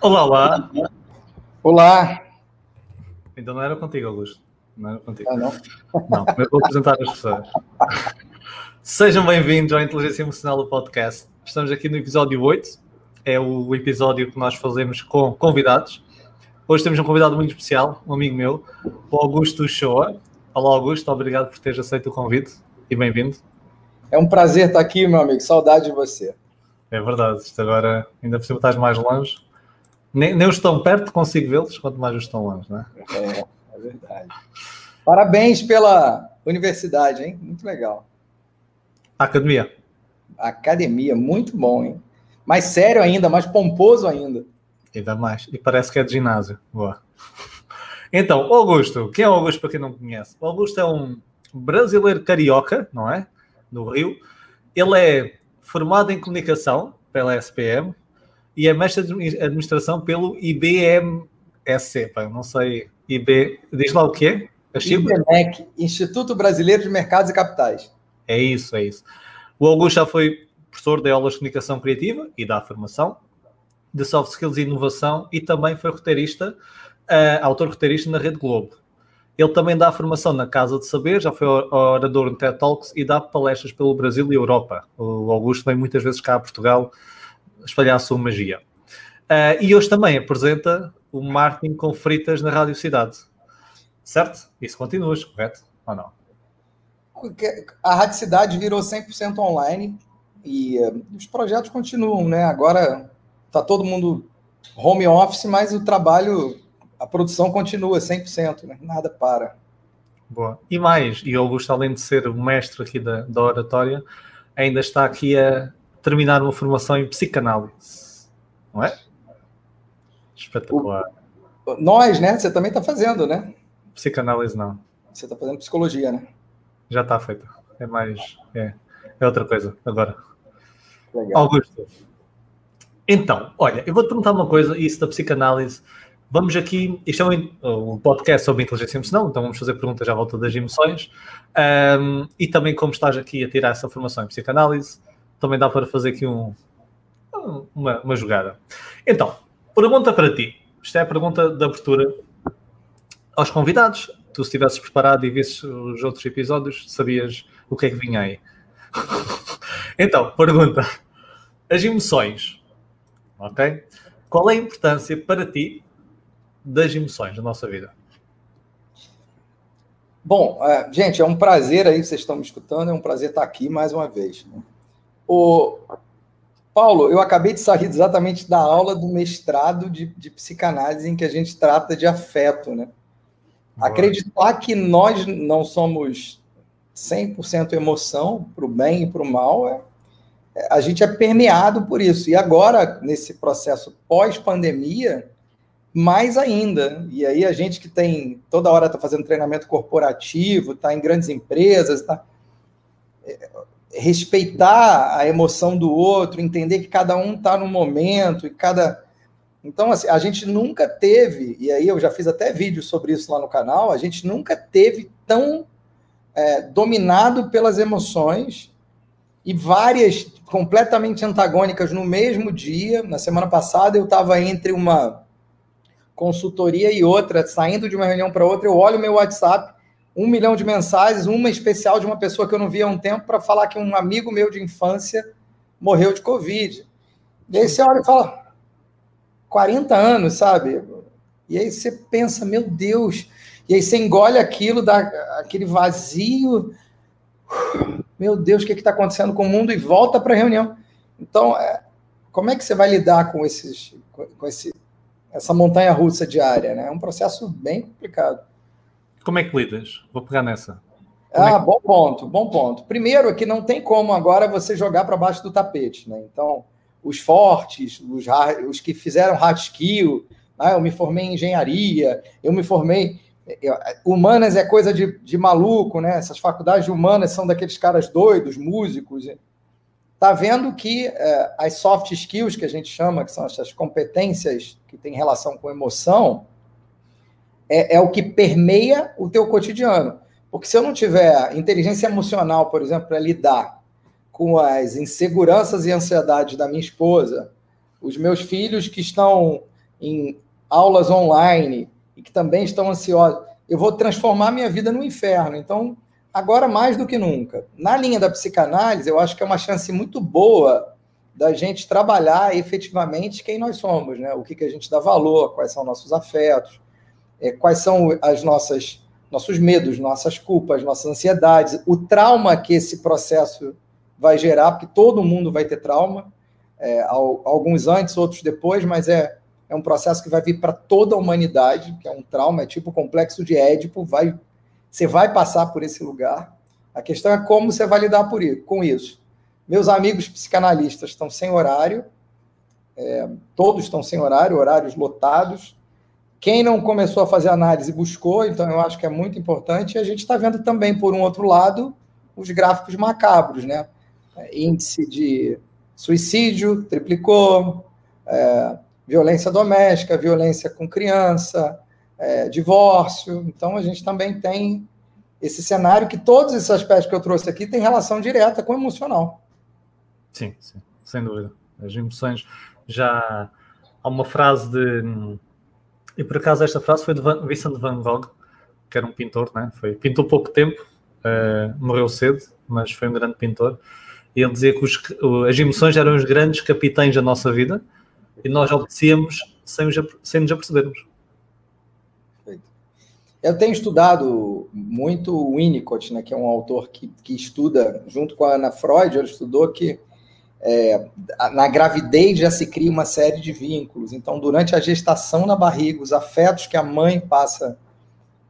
Olá, olá. Olá. Então não era contigo, Augusto. Não era contigo. Ah, não? Não, eu vou apresentar as pessoas. Sejam bem-vindos ao Inteligência Emocional do Podcast. Estamos aqui no episódio 8. É o episódio que nós fazemos com convidados. Hoje temos um convidado muito especial, um amigo meu, o Augusto Shoa. Olá, Augusto. Obrigado por teres aceito o convite e bem-vindo. É um prazer estar aqui, meu amigo. Saudade de você. É verdade. Isto agora, ainda por cima, estás mais longe. Nem, nem os estão perto, consigo vê-los, quanto mais os estão longe, não é? É, é verdade. Parabéns pela universidade, hein? Muito legal. Academia. Academia, muito bom, hein? Mais sério ainda, mais pomposo ainda. Ainda mais. E parece que é de ginásio. Boa. Então, Augusto. Quem é o Augusto para quem não conhece? O Augusto é um brasileiro carioca, não é? No Rio. Ele é formado em comunicação pela SPM e é mestre de administração pelo IBMSC. Pá, não sei. IB. Diz lá o quê? IBMEC, Instituto Brasileiro de Mercados e Capitais. É isso, é isso. O Augusto já foi professor de aulas de comunicação criativa e da formação de soft skills e inovação e também foi roteirista, uh, autor roteirista na Rede Globo. Ele também dá formação na Casa de Saber, já foi orador no TED Talks e dá palestras pelo Brasil e Europa. O Augusto vem muitas vezes cá a Portugal espalhar a sua magia. Uh, e hoje também apresenta o marketing com fritas na Rádio Cidade. Certo? Isso continuas, correto? Ou não? A Rádio Cidade virou 100% online e uh, os projetos continuam, né? Agora está todo mundo home office, mas o trabalho, a produção continua 100%, né? nada para. Boa. E mais, e Augusto, além de ser o mestre aqui da, da oratória, ainda está aqui a terminar uma formação em psicanálise, não é? Espetacular. O, nós, né? Você também está fazendo, né? Psicanálise não. Você está fazendo psicologia, né? Já está feita. É mais. É, é outra coisa agora. Legal. Augusto, então, olha, eu vou-te perguntar uma coisa, isso da psicanálise. Vamos aqui, isto é um, um, podcast sobre inteligência emocional, então vamos fazer perguntas à volta das emoções. Um, e também, como estás aqui a tirar essa formação em psicanálise, também dá para fazer aqui um, uma, uma jogada. Então, pergunta para ti. Isto é a pergunta de abertura aos convidados. Tu, se estivesses preparado e visses os outros episódios, sabias o que é que vinha aí. então, pergunta: as emoções ok? Qual é a importância para ti das emoções na nossa vida? Bom, é, gente, é um prazer aí, vocês estão me escutando, é um prazer estar aqui mais uma vez. Né? O Paulo, eu acabei de sair exatamente da aula do mestrado de, de psicanálise em que a gente trata de afeto, né? Boa. Acreditar que nós não somos 100% emoção, para o bem e para o mal, é, a gente é permeado por isso. E agora, nesse processo pós-pandemia, mais ainda. E aí a gente que tem toda hora está fazendo treinamento corporativo, está em grandes empresas, tá é, respeitar a emoção do outro, entender que cada um está no momento e cada então assim, a gente nunca teve e aí eu já fiz até vídeo sobre isso lá no canal, a gente nunca teve tão é, dominado pelas emoções e várias completamente antagônicas no mesmo dia. Na semana passada, eu estava entre uma consultoria e outra, saindo de uma reunião para outra. Eu olho meu WhatsApp, um milhão de mensagens, uma especial de uma pessoa que eu não via há um tempo, para falar que um amigo meu de infância morreu de Covid. E aí você olha e fala: 40 anos, sabe? E aí você pensa: meu Deus. E aí você engole aquilo, dá aquele vazio meu Deus, o que está acontecendo com o mundo? E volta para a reunião. Então, é, como é que você vai lidar com, esses, com esse, essa montanha russa diária? Né? É um processo bem complicado. Como é que lidas? Vou pegar nessa. Como ah, é que... bom ponto, bom ponto. Primeiro, é que não tem como agora você jogar para baixo do tapete. Né? Então, os fortes, os, os que fizeram hard skill, né? eu me formei em engenharia, eu me formei Humanas é coisa de, de maluco, né? Essas faculdades de humanas são daqueles caras doidos, músicos. Tá vendo que é, as soft skills que a gente chama, que são essas competências que têm relação com emoção, é, é o que permeia o teu cotidiano. Porque se eu não tiver inteligência emocional, por exemplo, para lidar com as inseguranças e ansiedades da minha esposa, os meus filhos que estão em aulas online e que também estão ansiosos. Eu vou transformar minha vida no inferno. Então, agora mais do que nunca. Na linha da psicanálise, eu acho que é uma chance muito boa da gente trabalhar efetivamente quem nós somos, né? O que, que a gente dá valor, quais são nossos afetos, é, quais são as nossas nossos medos, nossas culpas, nossas ansiedades, o trauma que esse processo vai gerar, porque todo mundo vai ter trauma, é, alguns antes, outros depois, mas é, é um processo que vai vir para toda a humanidade, que é um trauma, é tipo o complexo de Édipo, vai, você vai passar por esse lugar. A questão é como você vai lidar por, com isso. Meus amigos psicanalistas estão sem horário, é, todos estão sem horário, horários lotados. Quem não começou a fazer análise buscou, então eu acho que é muito importante. E a gente está vendo também, por um outro lado, os gráficos macabros, né? Índice de suicídio triplicou, é, violência doméstica, violência com criança, é, divórcio. Então a gente também tem esse cenário que todos esses aspectos que eu trouxe aqui têm relação direta com o emocional. Sim, sim, sem dúvida. As emoções já há uma frase de e por acaso esta frase foi de Van, Vincent van Gogh, que era um pintor, né? Foi, pintou pouco tempo, uh, morreu cedo, mas foi um grande pintor. E ele dizia que os, as emoções eram os grandes capitães da nossa vida e nós obedecíamos sem, sem nos apercebermos. Eu tenho estudado muito o Winnicott, né, que é um autor que, que estuda, junto com a Ana Freud, ele estudou que é, na gravidez já se cria uma série de vínculos. Então, durante a gestação na barriga, os afetos que a mãe passa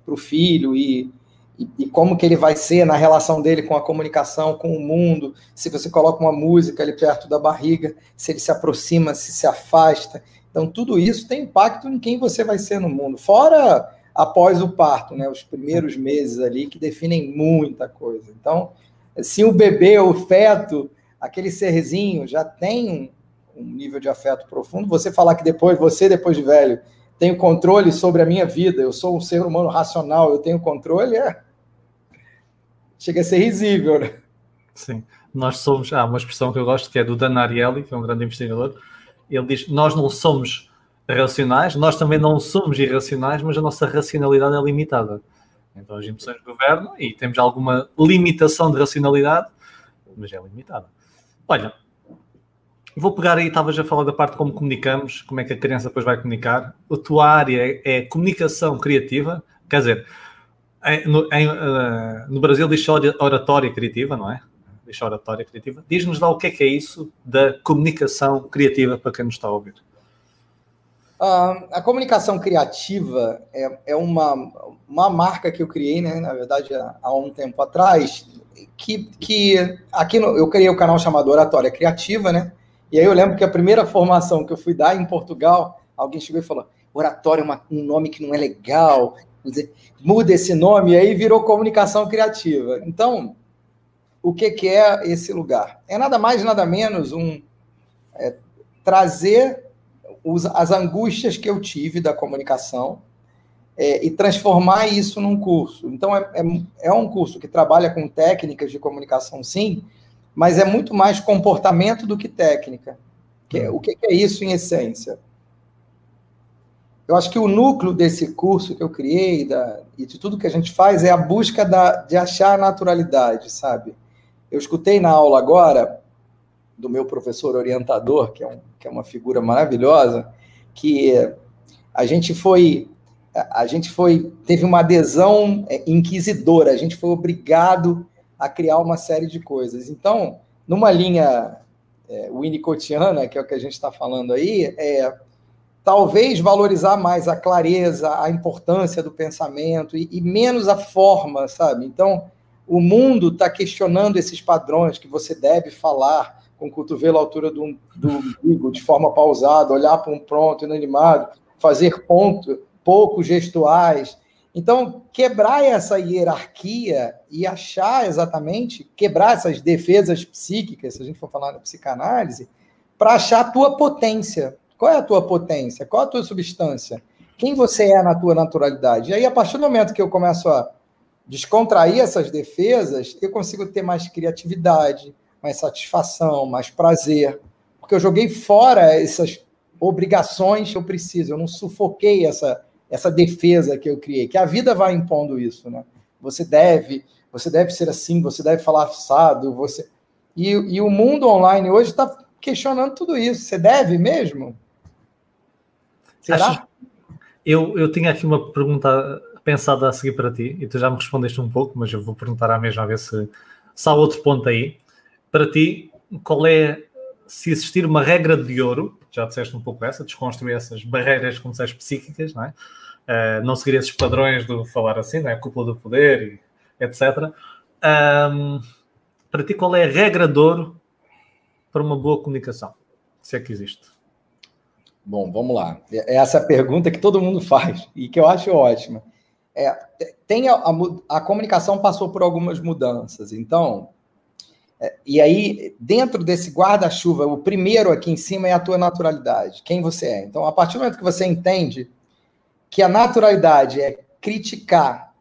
para o filho e, e, e, como que ele vai ser na relação dele com a comunicação, com o mundo, se você coloca uma música ali perto da barriga, se ele se aproxima, se se afasta. Então, tudo isso tem impacto em quem você vai ser no mundo. Fora após o parto, né, os primeiros meses ali, que definem muita coisa. Então, se o bebê, o feto, aquele serzinho já tem um, um nível de afeto profundo, você falar que depois, você depois de velho, tem o controle sobre a minha vida, eu sou um ser humano racional, eu tenho controle, é. Chega a ser risível, né? Sim. Nós somos. Há uma expressão que eu gosto que é do Dan Ariely, que é um grande investigador. Ele diz: Nós não somos racionais, nós também não somos irracionais, mas a nossa racionalidade é limitada. Então as emoções governam e temos alguma limitação de racionalidade, mas é limitada. Olha, vou pegar aí, estavas a falar da parte de como comunicamos, como é que a criança depois vai comunicar. A tua área é, comunicação criativa, quer dizer, no, em, uh, no Brasil diz oratória criativa, não é? Diz oratória criativa. Diz-nos lá o que é que é isso da comunicação criativa para quem nos está a ouvir. Uh, a comunicação criativa é, é uma, uma marca que eu criei, né, na verdade, há, há um tempo atrás, que, que aqui no, eu criei o um canal chamado Oratória Criativa, né? E aí eu lembro que a primeira formação que eu fui dar em Portugal, alguém chegou e falou: Oratória é uma, um nome que não é legal, muda esse nome, e aí virou comunicação criativa. Então, o que, que é esse lugar? É nada mais, nada menos um é, trazer os, as angústias que eu tive da comunicação é, e transformar isso num curso. Então, é, é, é, um curso que trabalha com técnicas de comunicação, sim, mas é muito mais comportamento do que técnica. Que é, o que, que é isso em essência? Eu acho que o núcleo desse curso que eu criei da, e de tudo que a gente faz é a busca da, de achar a naturalidade, sabe? Eu escutei na aula agora do meu professor orientador, que é, um, que é uma figura maravilhosa, que a gente foi a gente foi teve uma adesão é, inquisidora, a gente foi obrigado a criar uma série de coisas. Então, numa linha é, winnicottiana, que é o que a gente está falando aí, é talvez valorizar mais a clareza, a importância do pensamento e, e menos a forma, sabe? Então, o mundo está questionando esses padrões que você deve falar com o cotovelo à altura do, do umbigo, de forma pausada, olhar para um pronto, inanimado, fazer ponto, poucos gestuais. Então, quebrar essa hierarquia e achar exatamente, quebrar essas defesas psíquicas, se a gente for falar na psicanálise, para achar a tua potência. Qual é a tua potência? Qual é a tua substância? Quem você é na tua naturalidade? E aí, a partir do momento que eu começo a descontrair essas defesas, eu consigo ter mais criatividade, mais satisfação, mais prazer, porque eu joguei fora essas obrigações que eu preciso, eu não sufoquei essa, essa defesa que eu criei, que a vida vai impondo isso, né? Você deve, você deve ser assim, você deve falar assado, você... E, e o mundo online hoje está questionando tudo isso. Você deve mesmo? Será? Acho... Eu, eu tinha aqui uma pergunta pensada a seguir para ti, e tu já me respondeste um pouco, mas eu vou perguntar à mesma vez se, se há outro ponto aí. Para ti, qual é, se existir uma regra de ouro, já disseste um pouco essa, desconstruir essas barreiras, como disseste, psíquicas, não é? Uh, não seguir esses padrões do falar assim, não é? Cúpula do poder, e, etc. Um, para ti, qual é a regra de ouro para uma boa comunicação? Se é que existe. Bom, vamos lá. É, é essa pergunta que todo mundo faz e que eu acho ótima. É, tem a, a, a comunicação passou por algumas mudanças, então é, e aí, dentro desse guarda-chuva, o primeiro aqui em cima é a tua naturalidade, quem você é. Então, a partir do momento que você entende que a naturalidade é criticar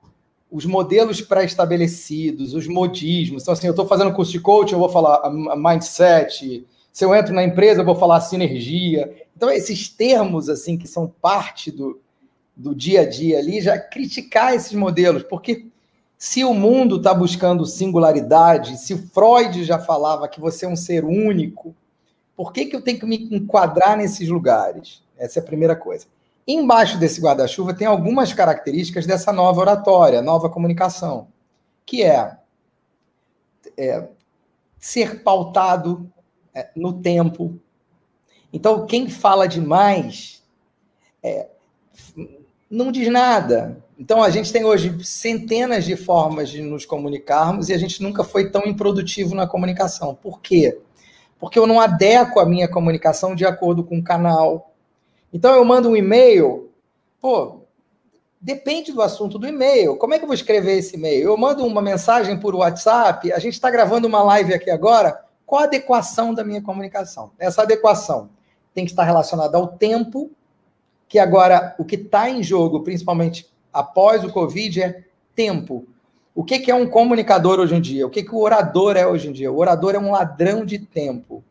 os modelos pré-estabelecidos, os modismos. Então, assim, eu estou fazendo curso de coach, eu vou falar mindset. Se eu entro na empresa, eu vou falar sinergia. Então, esses termos, assim, que são parte do, do dia a dia ali, já criticar esses modelos, porque se o mundo está buscando singularidade, se Freud já falava que você é um ser único, por que, que eu tenho que me enquadrar nesses lugares? Essa é a primeira coisa. Embaixo desse guarda-chuva tem algumas características dessa nova oratória, nova comunicação, que é, é ser pautado é, no tempo. Então, quem fala demais é, não diz nada. Então, a gente tem hoje centenas de formas de nos comunicarmos e a gente nunca foi tão improdutivo na comunicação. Por quê? Porque eu não adequo a minha comunicação de acordo com o canal, então eu mando um e-mail, pô, depende do assunto do e-mail. Como é que eu vou escrever esse e-mail? Eu mando uma mensagem por WhatsApp, a gente está gravando uma live aqui agora. Qual a adequação da minha comunicação? Essa adequação tem que estar relacionada ao tempo, que agora o que está em jogo, principalmente após o Covid, é tempo. O que, é um comunicador hoje em dia? O que, que o orador é hoje em dia? O orador é um ladrão de tempo.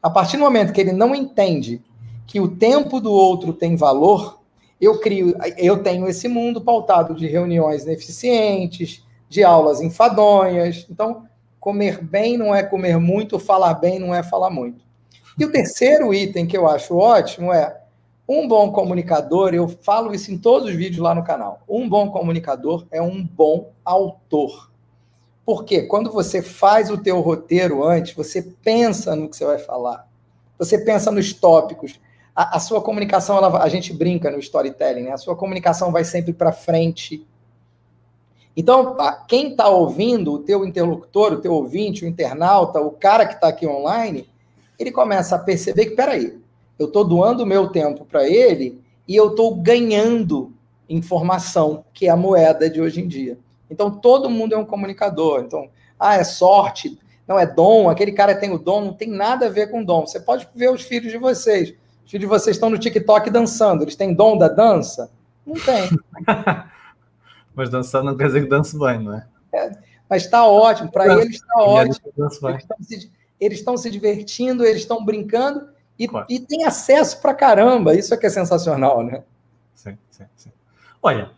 A partir do momento que ele não entende que o tempo do outro tem valor, eu crio, eu tenho esse mundo pautado de reuniões ineficientes, de aulas enfadonhas. Então, comer bem não é comer muito, falar bem não é falar muito. E o terceiro item que eu acho ótimo é um bom comunicador, eu falo isso em todos os vídeos lá no canal. Um bom comunicador é um bom autor. Porque quando você faz o teu roteiro antes, você pensa no que você vai falar. Você pensa nos tópicos, a, a sua comunicação, ela, a gente brinca no storytelling, né? A sua comunicação vai sempre para frente. Então, quem está ouvindo, o teu interlocutor, o teu ouvinte, o internauta, o cara que está aqui online, ele começa a perceber que, peraí, eu estou doando o meu tempo para ele e eu estou ganhando informação, que é a moeda de hoje em dia. Então, todo mundo é um comunicador. Então, ah, é sorte, não é dom, aquele cara tem o dom, não tem nada a ver com dom. Você pode ver os filhos de vocês. Os filhos de vocês estão no TikTok dançando. Eles têm dom da dança? Não tem. mas dançar não quer dizer que dança bem, não é? é mas está ótimo. Para eles está ótimo. Eles estão se, se, divertindo, eles estão brincando e, claro. e tem acesso para caramba. Isso é que é sensacional, né? Sim, sim, sim. Olha,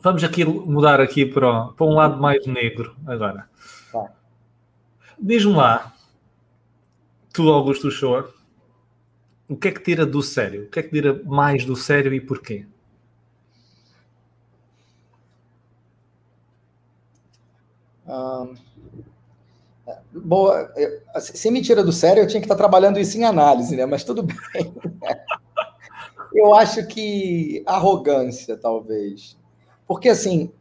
vamos aqui mudar aqui para, para um lado mais negro agora. Tá. Diz-me lá, tu, Augusto Shore, o que é que tira do sério? O que é que tira mais do sério e porquê? Boa, assim, se me tira do sério, eu tinha que estar trabalhando isso em análise, né? Mas tudo bem. eu acho que arrogância, talvez. Porque, assim,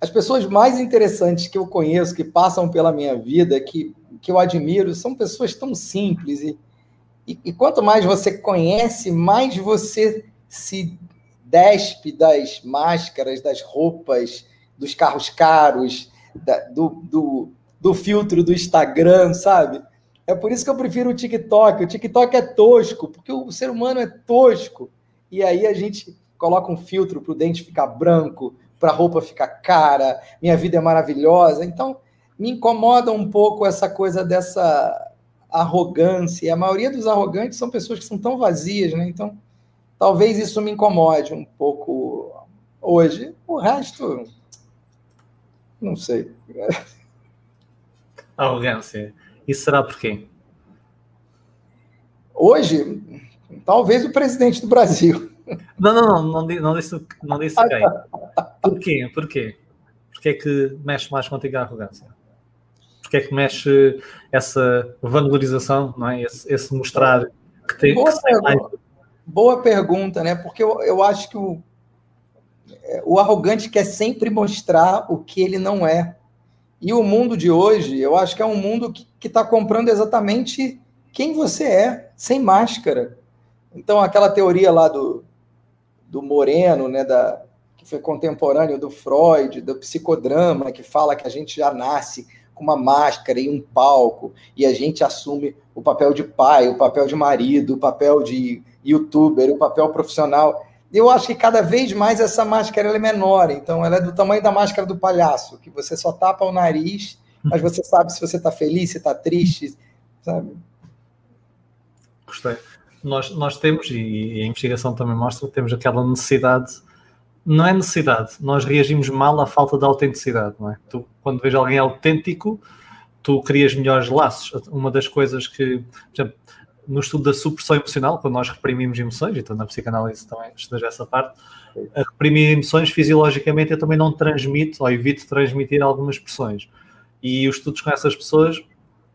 as pessoas mais interessantes que eu conheço, que passam pela minha vida, que, que eu admiro, são pessoas tão simples e e, e quanto mais você conhece, mais você se despe das máscaras, das roupas, dos carros caros, da, do, do, do filtro do Instagram, sabe? É por isso que eu prefiro o TikTok. O TikTok é tosco, porque o ser humano é tosco. E aí a gente coloca um filtro para o dente ficar branco, para a roupa ficar cara, minha vida é maravilhosa. Então, me incomoda um pouco essa coisa dessa arrogância. E a maioria dos arrogantes são pessoas que são tão vazias, né? Então, talvez isso me incomode um pouco hoje. O resto, não sei. Arrogância. Isso será por quê? Hoje, talvez o presidente do Brasil. Não, não, não, não, disse, não disse quem. Por quê? Por quê? Porque é que mexe mais contigo a arrogância? Porque é que mexe essa valorização, não é? esse, esse mostrar que tem boa, que pergunta, boa pergunta, né? Porque eu, eu acho que o, é, o arrogante quer sempre mostrar o que ele não é. E o mundo de hoje, eu acho que é um mundo que está comprando exatamente quem você é, sem máscara. Então, aquela teoria lá do, do Moreno, né, da, que foi contemporâneo do Freud, do psicodrama, que fala que a gente já nasce com uma máscara e um palco, e a gente assume o papel de pai, o papel de marido, o papel de youtuber, o papel profissional. Eu acho que cada vez mais essa máscara é menor, então ela é do tamanho da máscara do palhaço, que você só tapa o nariz, mas você sabe se você está feliz, se está triste, sabe? Gostei nós, nós temos, e a investigação também mostra, temos aquela necessidade, não é necessidade, nós reagimos mal à falta de autenticidade, não é? Tu, quando vês alguém autêntico, tu crias melhores laços. Uma das coisas que, exemplo, no estudo da supressão emocional, quando nós reprimimos emoções, então na psicanálise também estudas essa parte, a reprimir emoções fisiologicamente eu também não transmito ou evito transmitir algumas expressões. E os estudos com essas pessoas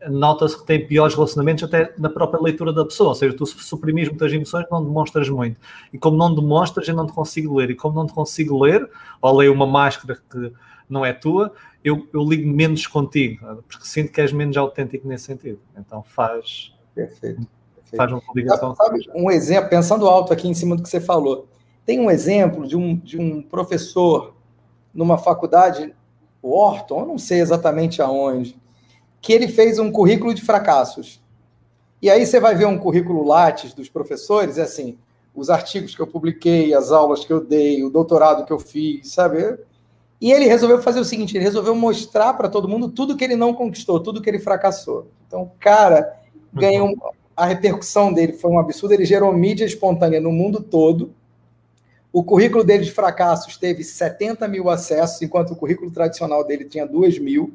nota-se que tem piores relacionamentos até na própria leitura da pessoa, ou seja, tu suprimires muitas emoções não demonstras muito. E como não demonstras, eu não te consigo ler. E como não te consigo ler, ou leio uma máscara que não é tua, eu, eu ligo menos contigo, porque sinto que és menos autêntico nesse sentido. Então faz... Perfeito. Faz uma ligação. Sabe, um exemplo, pensando alto aqui em cima do que você falou, tem um exemplo de um, de um professor numa faculdade, Wharton, eu não sei exatamente aonde, que ele fez um currículo de fracassos. E aí você vai ver um currículo Lattes dos professores, é assim, os artigos que eu publiquei, as aulas que eu dei, o doutorado que eu fiz, sabe? E ele resolveu fazer o seguinte, ele resolveu mostrar para todo mundo tudo que ele não conquistou, tudo que ele fracassou. Então, o cara ganhou a repercussão dele foi um absurdo, ele gerou mídia espontânea no mundo todo. O currículo dele de fracassos teve 70 mil acessos, enquanto o currículo tradicional dele tinha 2 mil.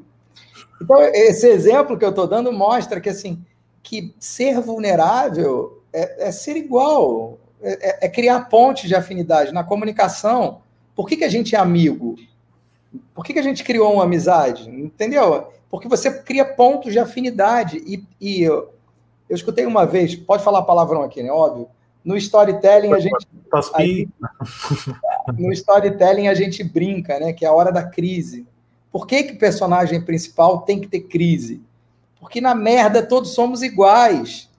Então, esse exemplo que eu estou dando mostra que, assim, que ser vulnerável é, é ser igual, é, é, é, criar pontes de afinidade. Na comunicação, por que, que a gente é amigo? Por que, que a gente criou uma amizade? Entendeu? Porque você cria pontos de afinidade. E, e eu, escutei uma vez, pode falar palavrão aqui, né? Óbvio. No storytelling a gente. A, no storytelling a gente brinca, né? Que é a hora da crise. Por que, que o personagem principal tem que ter crise? Porque na merda todos somos iguais.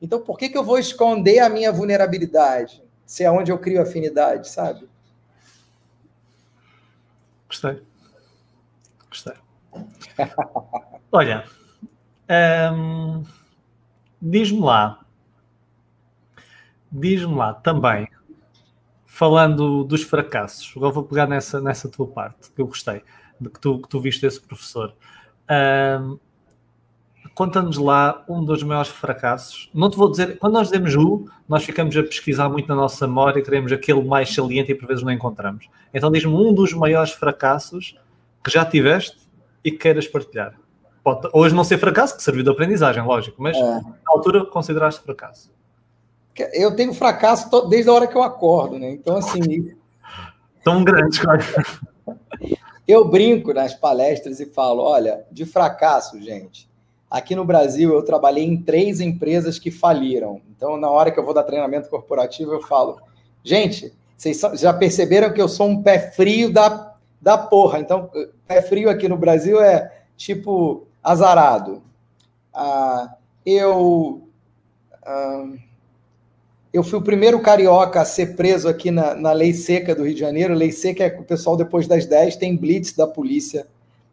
Então por que, que eu vou esconder a minha vulnerabilidade? Se é onde eu crio afinidade, sabe? Gostei. Gostei. Olha, hum, diz-me lá, diz-me lá também, falando dos fracassos, agora vou pegar nessa, nessa tua parte, que eu gostei que tu, que tu viste esse professor. Um, Conta-nos lá um dos maiores fracassos. Não te vou dizer, quando nós dizemos o, nós ficamos a pesquisar muito na nossa memória e queremos aquele mais saliente e por vezes não encontramos. Então diz-me um dos maiores fracassos que já tiveste e que queiras partilhar. Pode, hoje não ser fracasso, que serviu de aprendizagem, lógico, mas é. na altura consideraste fracasso. Eu tenho fracasso desde a hora que eu acordo, né? Então, assim. Tão grande, cara. Eu brinco nas palestras e falo: olha, de fracasso, gente. Aqui no Brasil, eu trabalhei em três empresas que faliram. Então, na hora que eu vou dar treinamento corporativo, eu falo: gente, vocês já perceberam que eu sou um pé frio da, da porra. Então, pé frio aqui no Brasil é tipo azarado. Ah, eu. Ah, eu fui o primeiro carioca a ser preso aqui na, na Lei Seca do Rio de Janeiro. Lei Seca é que o pessoal, depois das 10, tem blitz da polícia.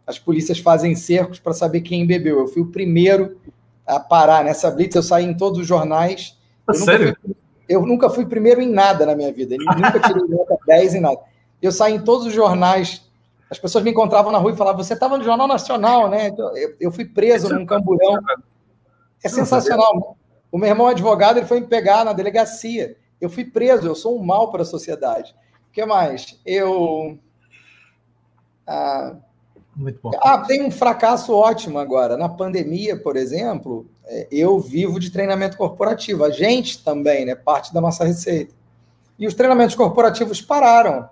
As polícias fazem cercos para saber quem bebeu. Eu fui o primeiro a parar nessa blitz. Eu saí em todos os jornais. Eu Sério? Nunca fui, eu nunca fui primeiro em nada na minha vida. Eu nunca tirei nota 10 em nada. Eu saí em todos os jornais. As pessoas me encontravam na rua e falavam: Você estava no Jornal Nacional, né? Então, eu, eu fui preso num camburão. É sensacional. O meu irmão advogado ele foi me pegar na delegacia. Eu fui preso, eu sou um mal para a sociedade. O que mais? Eu. Ah, Muito bom. Ah, tem um fracasso ótimo agora. Na pandemia, por exemplo, é, eu vivo de treinamento corporativo. A gente também, né? Parte da nossa receita. E os treinamentos corporativos pararam.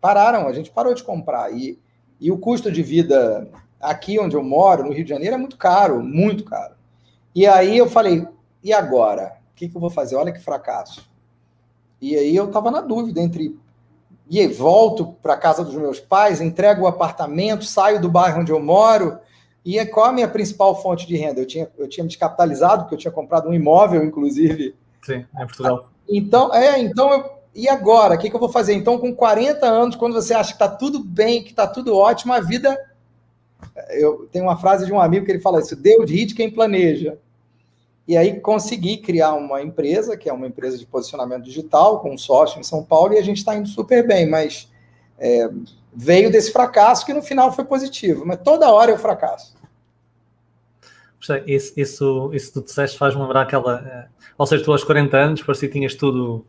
Pararam, a gente parou de comprar. E, e o custo de vida aqui onde eu moro, no Rio de Janeiro, é muito caro, muito caro. E aí eu falei, e agora? O que, que eu vou fazer? Olha que fracasso. E aí eu estava na dúvida entre e volto para casa dos meus pais, entrego o apartamento, saio do bairro onde eu moro, e qual a minha principal fonte de renda? Eu tinha, eu tinha me descapitalizado, porque eu tinha comprado um imóvel, inclusive. Sim, em Portugal. Então, é, então eu, e agora? O que, que eu vou fazer? Então, com 40 anos, quando você acha que está tudo bem, que está tudo ótimo, a vida. Eu tenho uma frase de um amigo que ele fala isso: Deus rit quem planeja. E aí consegui criar uma empresa, que é uma empresa de posicionamento digital, com um sócio em São Paulo, e a gente está indo super bem, mas é, veio desse fracasso que no final foi positivo, mas toda hora eu fracasso. Isso, isso, isso tu disseste faz-me lembrar aquela. É, ou seja, tu aos 40 anos parecia que tinhas tudo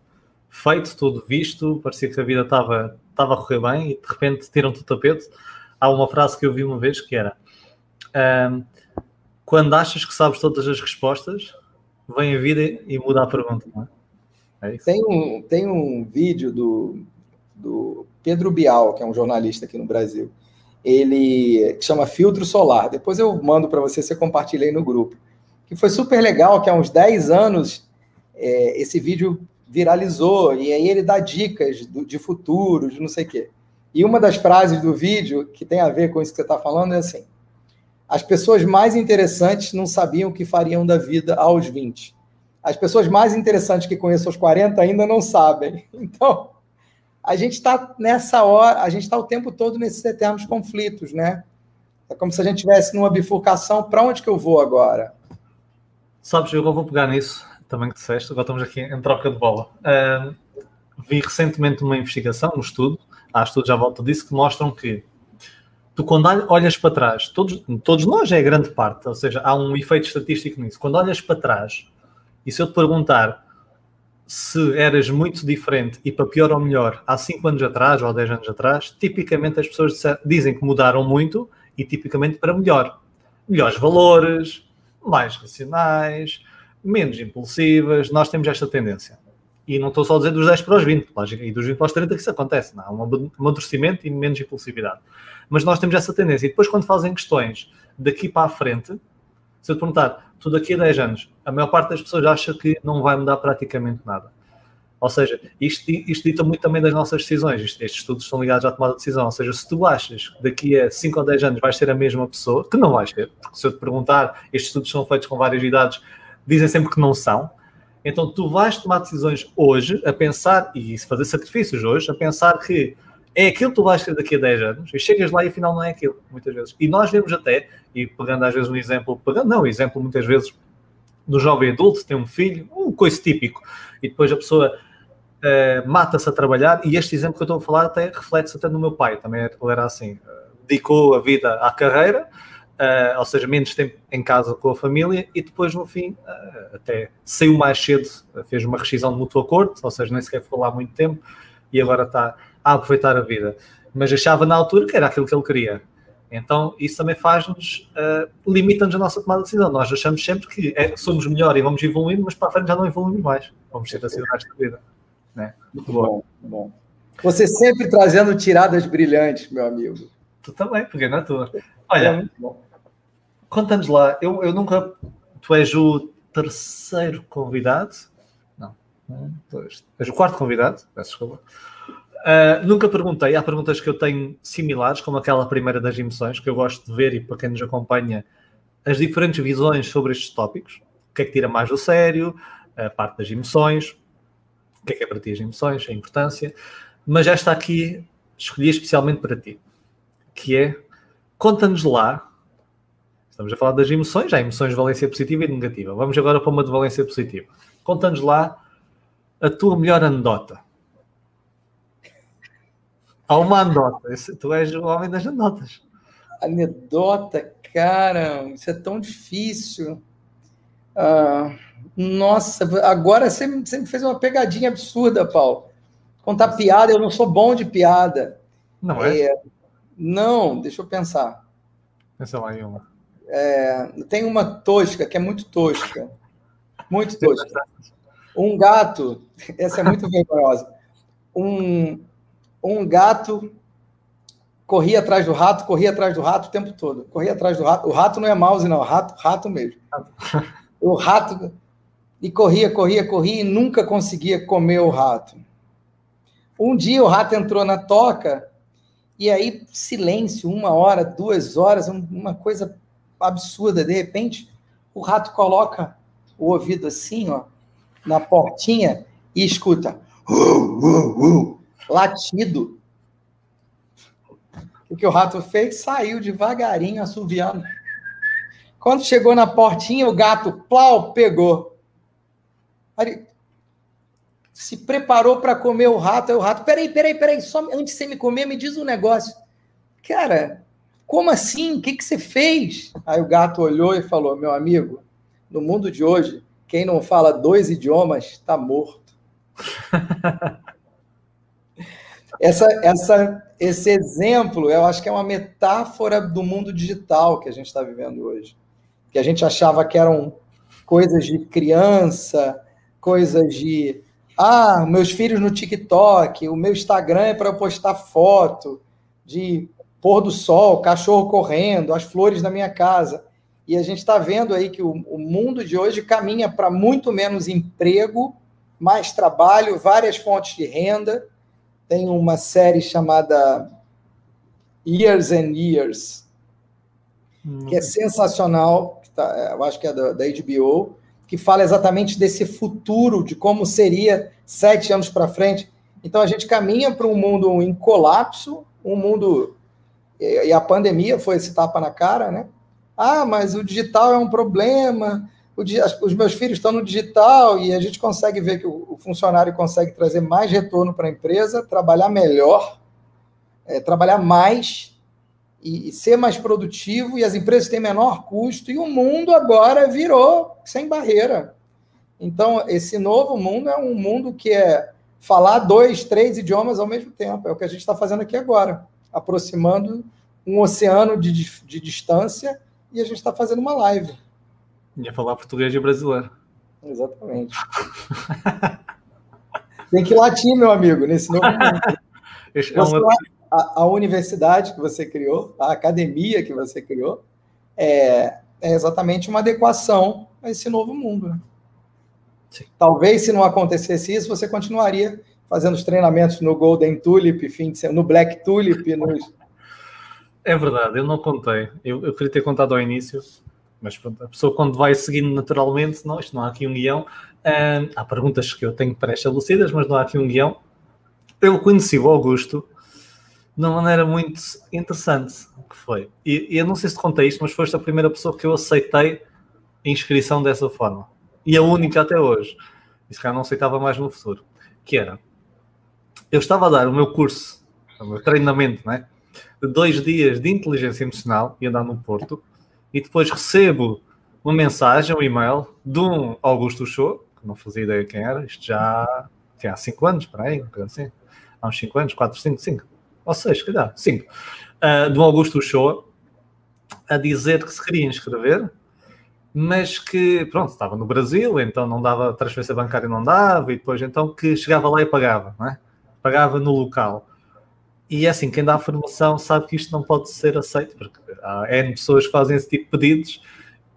feito, tudo visto, parecia que a vida estava, estava a correr bem e de repente tiram-te o tapete. Há uma frase que eu vi uma vez que era. Um, quando achas que sabes todas as respostas, vem a vida e muda a pergunta, é? é tem, um, tem um vídeo do, do Pedro Bial, que é um jornalista aqui no Brasil. Ele chama Filtro Solar. Depois eu mando para você, você compartilha aí no grupo. Que foi super legal, que há uns 10 anos é, esse vídeo viralizou, e aí ele dá dicas do, de futuro, de não sei o quê. E uma das frases do vídeo, que tem a ver com isso que você está falando, é assim: as pessoas mais interessantes não sabiam o que fariam da vida aos 20. As pessoas mais interessantes que conheço aos 40 ainda não sabem. Então, a gente está nessa hora, a gente está o tempo todo nesses eternos conflitos, né? É como se a gente estivesse numa bifurcação. Para onde que eu vou agora? Sabes, eu vou pegar nisso também que disseste. Agora estamos aqui em troca de bola. Uh, vi recentemente uma investigação, um estudo, há estudos à volta disso, que mostram que tu quando olhas para trás, todos, todos nós é a grande parte, ou seja, há um efeito estatístico nisso. Quando olhas para trás, e se eu te perguntar se eras muito diferente e para pior ou melhor há 5 anos atrás ou há 10 anos atrás, tipicamente as pessoas dizem que mudaram muito e tipicamente para melhor. Melhores valores, mais racionais, menos impulsivas. Nós temos esta tendência. E não estou só a dizer dos 10 para os 20, lógico, e dos 20 para os 30 que isso acontece. Não, há um amadurecimento e menos impulsividade. Mas nós temos essa tendência. E depois, quando fazem questões daqui para a frente, se eu te perguntar, tu daqui a 10 anos, a maior parte das pessoas acha que não vai mudar praticamente nada. Ou seja, isto, isto dita muito também das nossas decisões. estes estudos estão ligados à tomada de decisão. Ou seja, se tu achas que daqui a 5 ou 10 anos vais ser a mesma pessoa, que não vais ser, porque se eu te perguntar, estes estudos são feitos com várias idades, dizem sempre que não são. Então tu vais tomar decisões hoje a pensar, e fazer sacrifícios hoje, a pensar que é aquilo que tu vais ter daqui a 10 anos, e chegas lá e afinal não é aquilo, muitas vezes. E nós vemos até, e pegando às vezes um exemplo, pegando, não, exemplo muitas vezes do jovem adulto, tem um filho, um coisa típico, e depois a pessoa uh, mata-se a trabalhar, e este exemplo que eu estou a falar até reflete-se até no meu pai, também ele era assim, uh, dedicou a vida à carreira, uh, ou seja, menos tempo em casa com a família, e depois, no fim, uh, até saiu mais cedo, fez uma rescisão de mútuo acordo, ou seja, nem sequer ficou lá muito tempo, e agora está a aproveitar a vida. Mas achava na altura que era aquilo que ele queria. Então, isso também faz-nos, uh, limita-nos a nossa tomada de decisão. Nós achamos sempre que é, somos melhor e vamos evoluindo, mas para a frente já não evoluímos mais. Vamos ser assim o resto da vida. Né? Muito bom, bom. Você sempre trazendo tiradas brilhantes, meu amigo. Tu também, porque não é tua. Olha, é muito bom. Conta-nos lá, eu, eu nunca. Tu és o terceiro convidado. Não, um, dois. És o quarto convidado, peço desculpa. Uh, nunca perguntei, há perguntas que eu tenho similares, como aquela primeira das emoções, que eu gosto de ver e para quem nos acompanha, as diferentes visões sobre estes tópicos. O que é que tira mais do sério, a parte das emoções, o que é que é para ti as emoções, a importância. Mas esta aqui escolhi especialmente para ti, que é conta-nos lá Estamos a falar das emoções, há emoções de valência positiva e negativa. Vamos agora para uma de valência positiva. Conta-nos lá a tua melhor anedota. Há uma anedota. Tu és o homem das anedotas. Anedota, cara, isso é tão difícil. Ah, nossa, agora você, você me fez uma pegadinha absurda, Paulo. Contar piada, eu não sou bom de piada. Não é? é não, deixa eu pensar. Pensa lá em uma. É, tem uma tosca, que é muito tosca. Muito tosca. Um gato, essa é muito vergonhosa. Um, um gato corria atrás do rato, corria atrás do rato o tempo todo. Corria atrás do rato. O rato não é mouse, não, rato, rato mesmo. O rato. E corria, corria, corria e nunca conseguia comer o rato. Um dia o rato entrou na toca e aí silêncio, uma hora, duas horas, uma coisa absurda. De repente, o rato coloca o ouvido assim, ó, na portinha e escuta uh, uh, uh, latido. O que o rato fez? Saiu devagarinho, assoviando. Quando chegou na portinha, o gato, plau, pegou. Aí, se preparou para comer o rato. Aí o rato, peraí, peraí, peraí, só antes de você me comer, me diz um negócio. Cara, como assim? O que, que você fez? Aí o gato olhou e falou: Meu amigo, no mundo de hoje, quem não fala dois idiomas está morto. essa, essa, esse exemplo, eu acho que é uma metáfora do mundo digital que a gente está vivendo hoje. Que a gente achava que eram coisas de criança, coisas de. Ah, meus filhos no TikTok, o meu Instagram é para eu postar foto de pôr do sol, cachorro correndo, as flores na minha casa. E a gente está vendo aí que o, o mundo de hoje caminha para muito menos emprego, mais trabalho, várias fontes de renda tem uma série chamada Years and Years, que é sensacional, que tá, eu acho que é da, da HBO, que fala exatamente desse futuro, de como seria sete anos para frente. Então a gente caminha para um mundo em colapso, um mundo. E a pandemia foi esse tapa na cara, né? Ah, mas o digital é um problema, os meus filhos estão no digital e a gente consegue ver que o funcionário consegue trazer mais retorno para a empresa, trabalhar melhor, é, trabalhar mais e, e, ser mais produtivo, e as empresas têm menor custo, e o mundo agora virou sem barreira. Então, esse novo mundo é um mundo que é falar dois, três idiomas ao mesmo tempo. É o que a gente está fazendo aqui agora, aproximando um oceano de, de distância e a gente está fazendo uma live. Ia falar português e brasileiro. Exatamente. Tem que latir, meu amigo, nesse novo mundo. Você, é uma... a, a, universidade que você criou, a academia que você criou, é, é exatamente uma adequação a esse novo mundo. Né? Talvez, se não acontecesse isso, você continuaria fazendo os treinamentos no Golden Tulip, fim de, no Black Tulip. Nos... É verdade, eu não contei. Eu, eu queria ter contado ao início, mas a pessoa quando vai seguindo naturalmente, não, isto não há aqui um guião. Há perguntas que eu tenho pré-estabelecidas, mas não há aqui um guião. Eu conheci o Augusto de uma maneira muito interessante, que foi. E, e eu não sei se te contei isto, mas foste a primeira pessoa que eu aceitei a inscrição dessa forma. E a única até hoje. E se calhar não aceitava mais no futuro. Que era, eu estava a dar o meu curso, o meu treinamento, né? De dois dias de inteligência emocional, e andar no Porto, e depois recebo uma mensagem, um e-mail de um Augusto Show, que não fazia ideia quem era, isto já tinha há 5 anos, para aí, assim, há uns 5 anos, 4, 5, 5, ou 6, calhar, 5, uh, de um Augusto Show, a dizer que se queria inscrever, mas que, pronto, estava no Brasil, então não dava, transferência bancária não dava, e depois então que chegava lá e pagava, não é? Pagava no local. E é assim, quem dá a formação sabe que isto não pode ser aceito, porque há N pessoas que fazem esse tipo de pedidos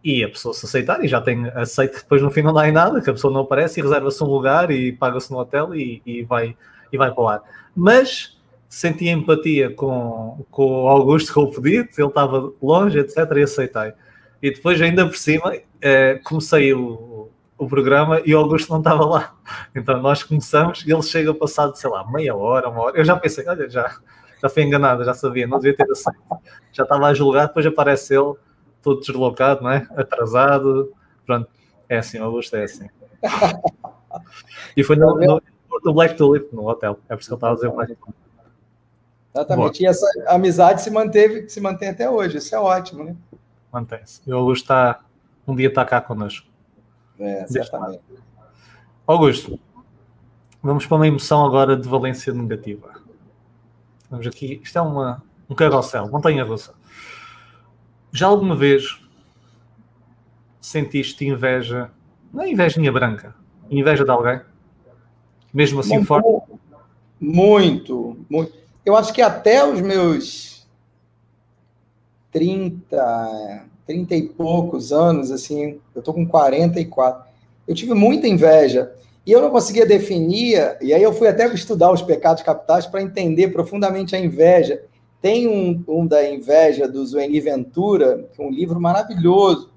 e a pessoa se aceitar e já tem aceito que depois no fim não dá em nada, que a pessoa não aparece e reserva-se um lugar e paga-se no hotel e, e, vai, e vai para o ar. Mas senti empatia com, com o Augusto, com o pedido, ele estava longe, etc. e aceitei. E depois, ainda por cima, eh, comecei o, o programa e o Augusto não estava lá. Então nós começamos e ele chega passado, sei lá, meia hora, uma hora. Eu já pensei, olha, já, já fui enganado, já sabia, não devia ter aceito. Já estava a julgar, depois aparece ele, todo deslocado, não é? Atrasado. Pronto, é assim, o Augusto é assim. E foi no, no, no Black Tulip, no hotel. É por isso que ele estava a dizer Black Tulip. Exatamente. Boa. E essa amizade se manteve, se mantém até hoje. Isso é ótimo, né? Mantém-se. E o Augusto está, um dia está cá connosco. É, certamente. Augusto, vamos para uma emoção agora de valência negativa. Vamos aqui, isto é uma, um carrossel, montanha russa. Já alguma vez sentiste inveja, não é invejinha branca, inveja de alguém? Mesmo assim muito, forte? Muito, muito. Eu acho que até os meus 30, 30 e poucos anos, assim, eu tô com 44, eu tive muita inveja. E eu não conseguia definir, e aí eu fui até estudar os pecados capitais para entender profundamente a inveja. Tem um, um da inveja do Zueni Ventura, que é um livro maravilhoso,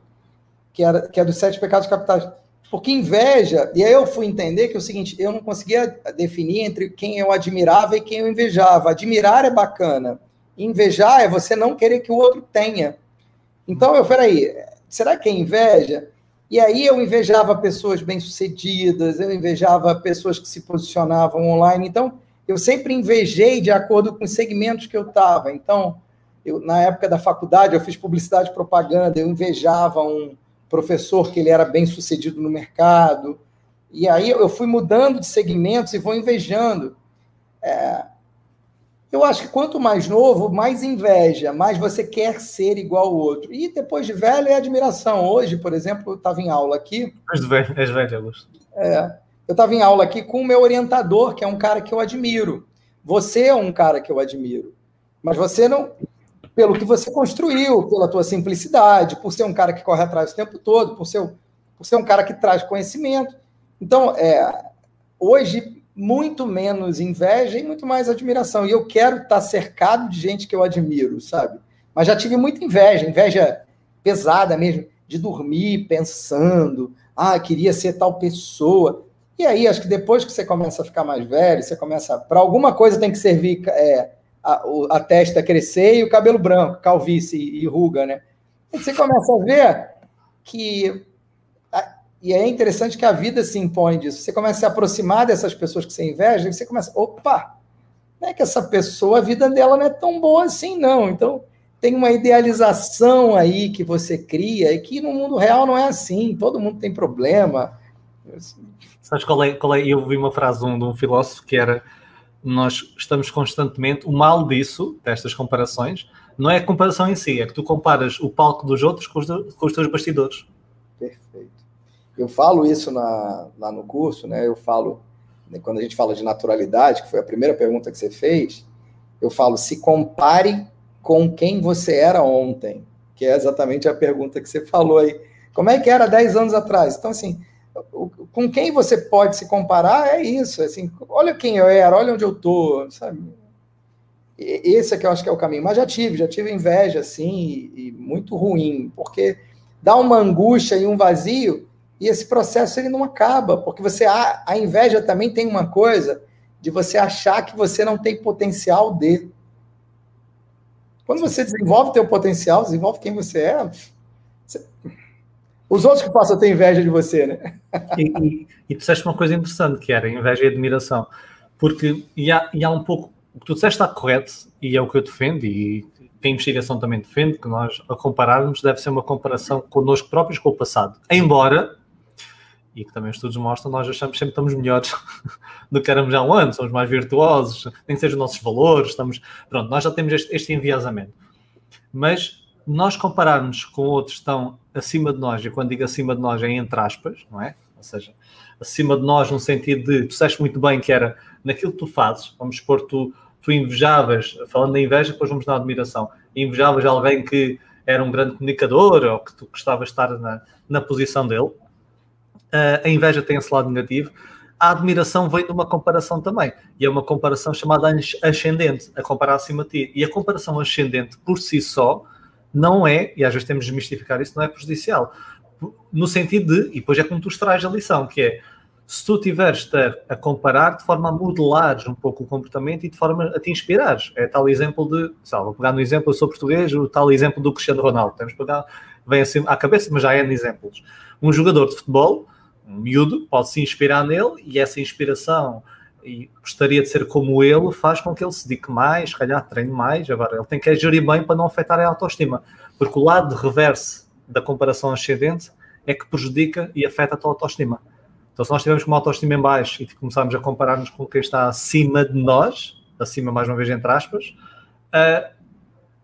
que, era, que é dos sete pecados capitais. Porque inveja, e aí eu fui entender que é o seguinte, eu não conseguia definir entre quem eu admirava e quem eu invejava. Admirar é bacana, invejar é você não querer que o outro tenha. Então, eu, peraí, será que é inveja? E aí eu invejava pessoas bem-sucedidas, eu invejava pessoas que se posicionavam online. Então, eu sempre invejei de acordo com os segmentos que eu estava. Então, eu, na época da faculdade, eu fiz publicidade e propaganda, eu invejava um professor que ele era bem-sucedido no mercado. E aí eu fui mudando de segmentos e vou invejando. É, eu acho que quanto mais novo, mais inveja, mais você quer ser igual ao outro. E depois de velho é admiração. Hoje, por exemplo, eu estava em aula aqui. És velho, és velho, Augusto. É, eu estava em aula aqui com o meu orientador, que é um cara que eu admiro. Você é um cara que eu admiro. Mas você não. Pelo que você construiu, pela tua simplicidade, por ser um cara que corre atrás o tempo todo, por ser, por ser um cara que traz conhecimento. Então, é, hoje, muito menos inveja e muito mais admiração. E eu quero estar cercado de gente que eu admiro, sabe? Mas já tive muita inveja, inveja pesada mesmo, de dormir pensando, ah, queria ser tal pessoa. E aí, acho que depois que você começa a ficar mais velho, você começa. Para alguma coisa tem que servir é, a, a, testa crescer e o cabelo branco, calvície e, e ruga, né? E você começa a ver que e é interessante que a vida se impõe disso. Você começa a se aproximar dessas pessoas que você inveja, e você começa, opa, não é que essa pessoa, a vida dela não é tão boa assim, não. Então, tem uma idealização aí que você cria e que no mundo real não é assim. Todo mundo tem problema. Sabes qual é, qual é? Eu vi uma frase de um, de um filósofo que era nós estamos constantemente, o mal disso, destas comparações, não é a comparação em si, é que tu comparas o palco dos outros com os, com os teus bastidores. Perfeito. Eu falo isso na, lá no curso, né? Eu falo, né, quando a gente fala de naturalidade, que foi a primeira pergunta que você fez, eu falo, se compare com quem você era ontem, que é exatamente a pergunta que você falou aí. Como é que era 10 anos atrás? Então, assim, com quem você pode se comparar é isso, assim, olha quem eu era, olha onde eu tô, sabe? Esse é que eu acho que é o caminho. Mas já tive, já tive inveja, assim, e, e muito ruim, porque dá uma angústia e um vazio e esse processo ele não acaba, porque você a, a inveja também tem uma coisa de você achar que você não tem potencial de. Quando você desenvolve teu potencial, desenvolve quem você é, você... os outros que passam a ter inveja de você, né? e, e, e tu disseste uma coisa interessante, que era inveja e admiração. Porque e há, e há um pouco. O que tu disseste está correto, e é o que eu defendo, e que a investigação também defende, que nós, a compararmos, deve ser uma comparação connosco próprios com o passado. Embora e que também os estudos mostram, nós achamos que sempre estamos melhores do que éramos há um ano, somos mais virtuosos, nem que sejam os nossos valores, estamos, pronto, nós já temos este, este enviesamento. Mas nós compararmos com outros que estão acima de nós, e quando digo acima de nós é entre aspas, não é? Ou seja, acima de nós no sentido de, tu disseste muito bem que era naquilo que tu fazes, vamos supor, tu, tu invejavas, falando da inveja, depois vamos na admiração, invejavas alguém que era um grande comunicador ou que tu gostavas de estar na, na posição dele, a inveja tem esse lado negativo, a admiração vem de uma comparação também. E é uma comparação chamada ascendente, a comparar acima de ti. E a comparação ascendente por si só não é, e às vezes temos de desmistificar isso, não é prejudicial. No sentido de, e depois é como tu extrais a lição, que é se tu tiveres a, comparar de forma a modelares um pouco o comportamento e de forma a te inspirares. É tal exemplo de, sei vou pegar no exemplo, eu sou português, o tal exemplo do Cristiano Ronaldo. Temos pegar, vem assim à cabeça, mas já é exemplos. Um jogador de futebol um miúdo pode se inspirar nele e essa inspiração e gostaria de ser como ele faz com que ele se dedique mais, se calhar treine mais. Agora, ele tem que gerir bem para não afetar a autoestima, porque o lado reverso da comparação ascendente é que prejudica e afeta a tua autoestima. Então, se nós tivermos uma autoestima em baixo e começarmos a comparar-nos com quem está acima de nós, acima mais uma vez entre aspas, uh,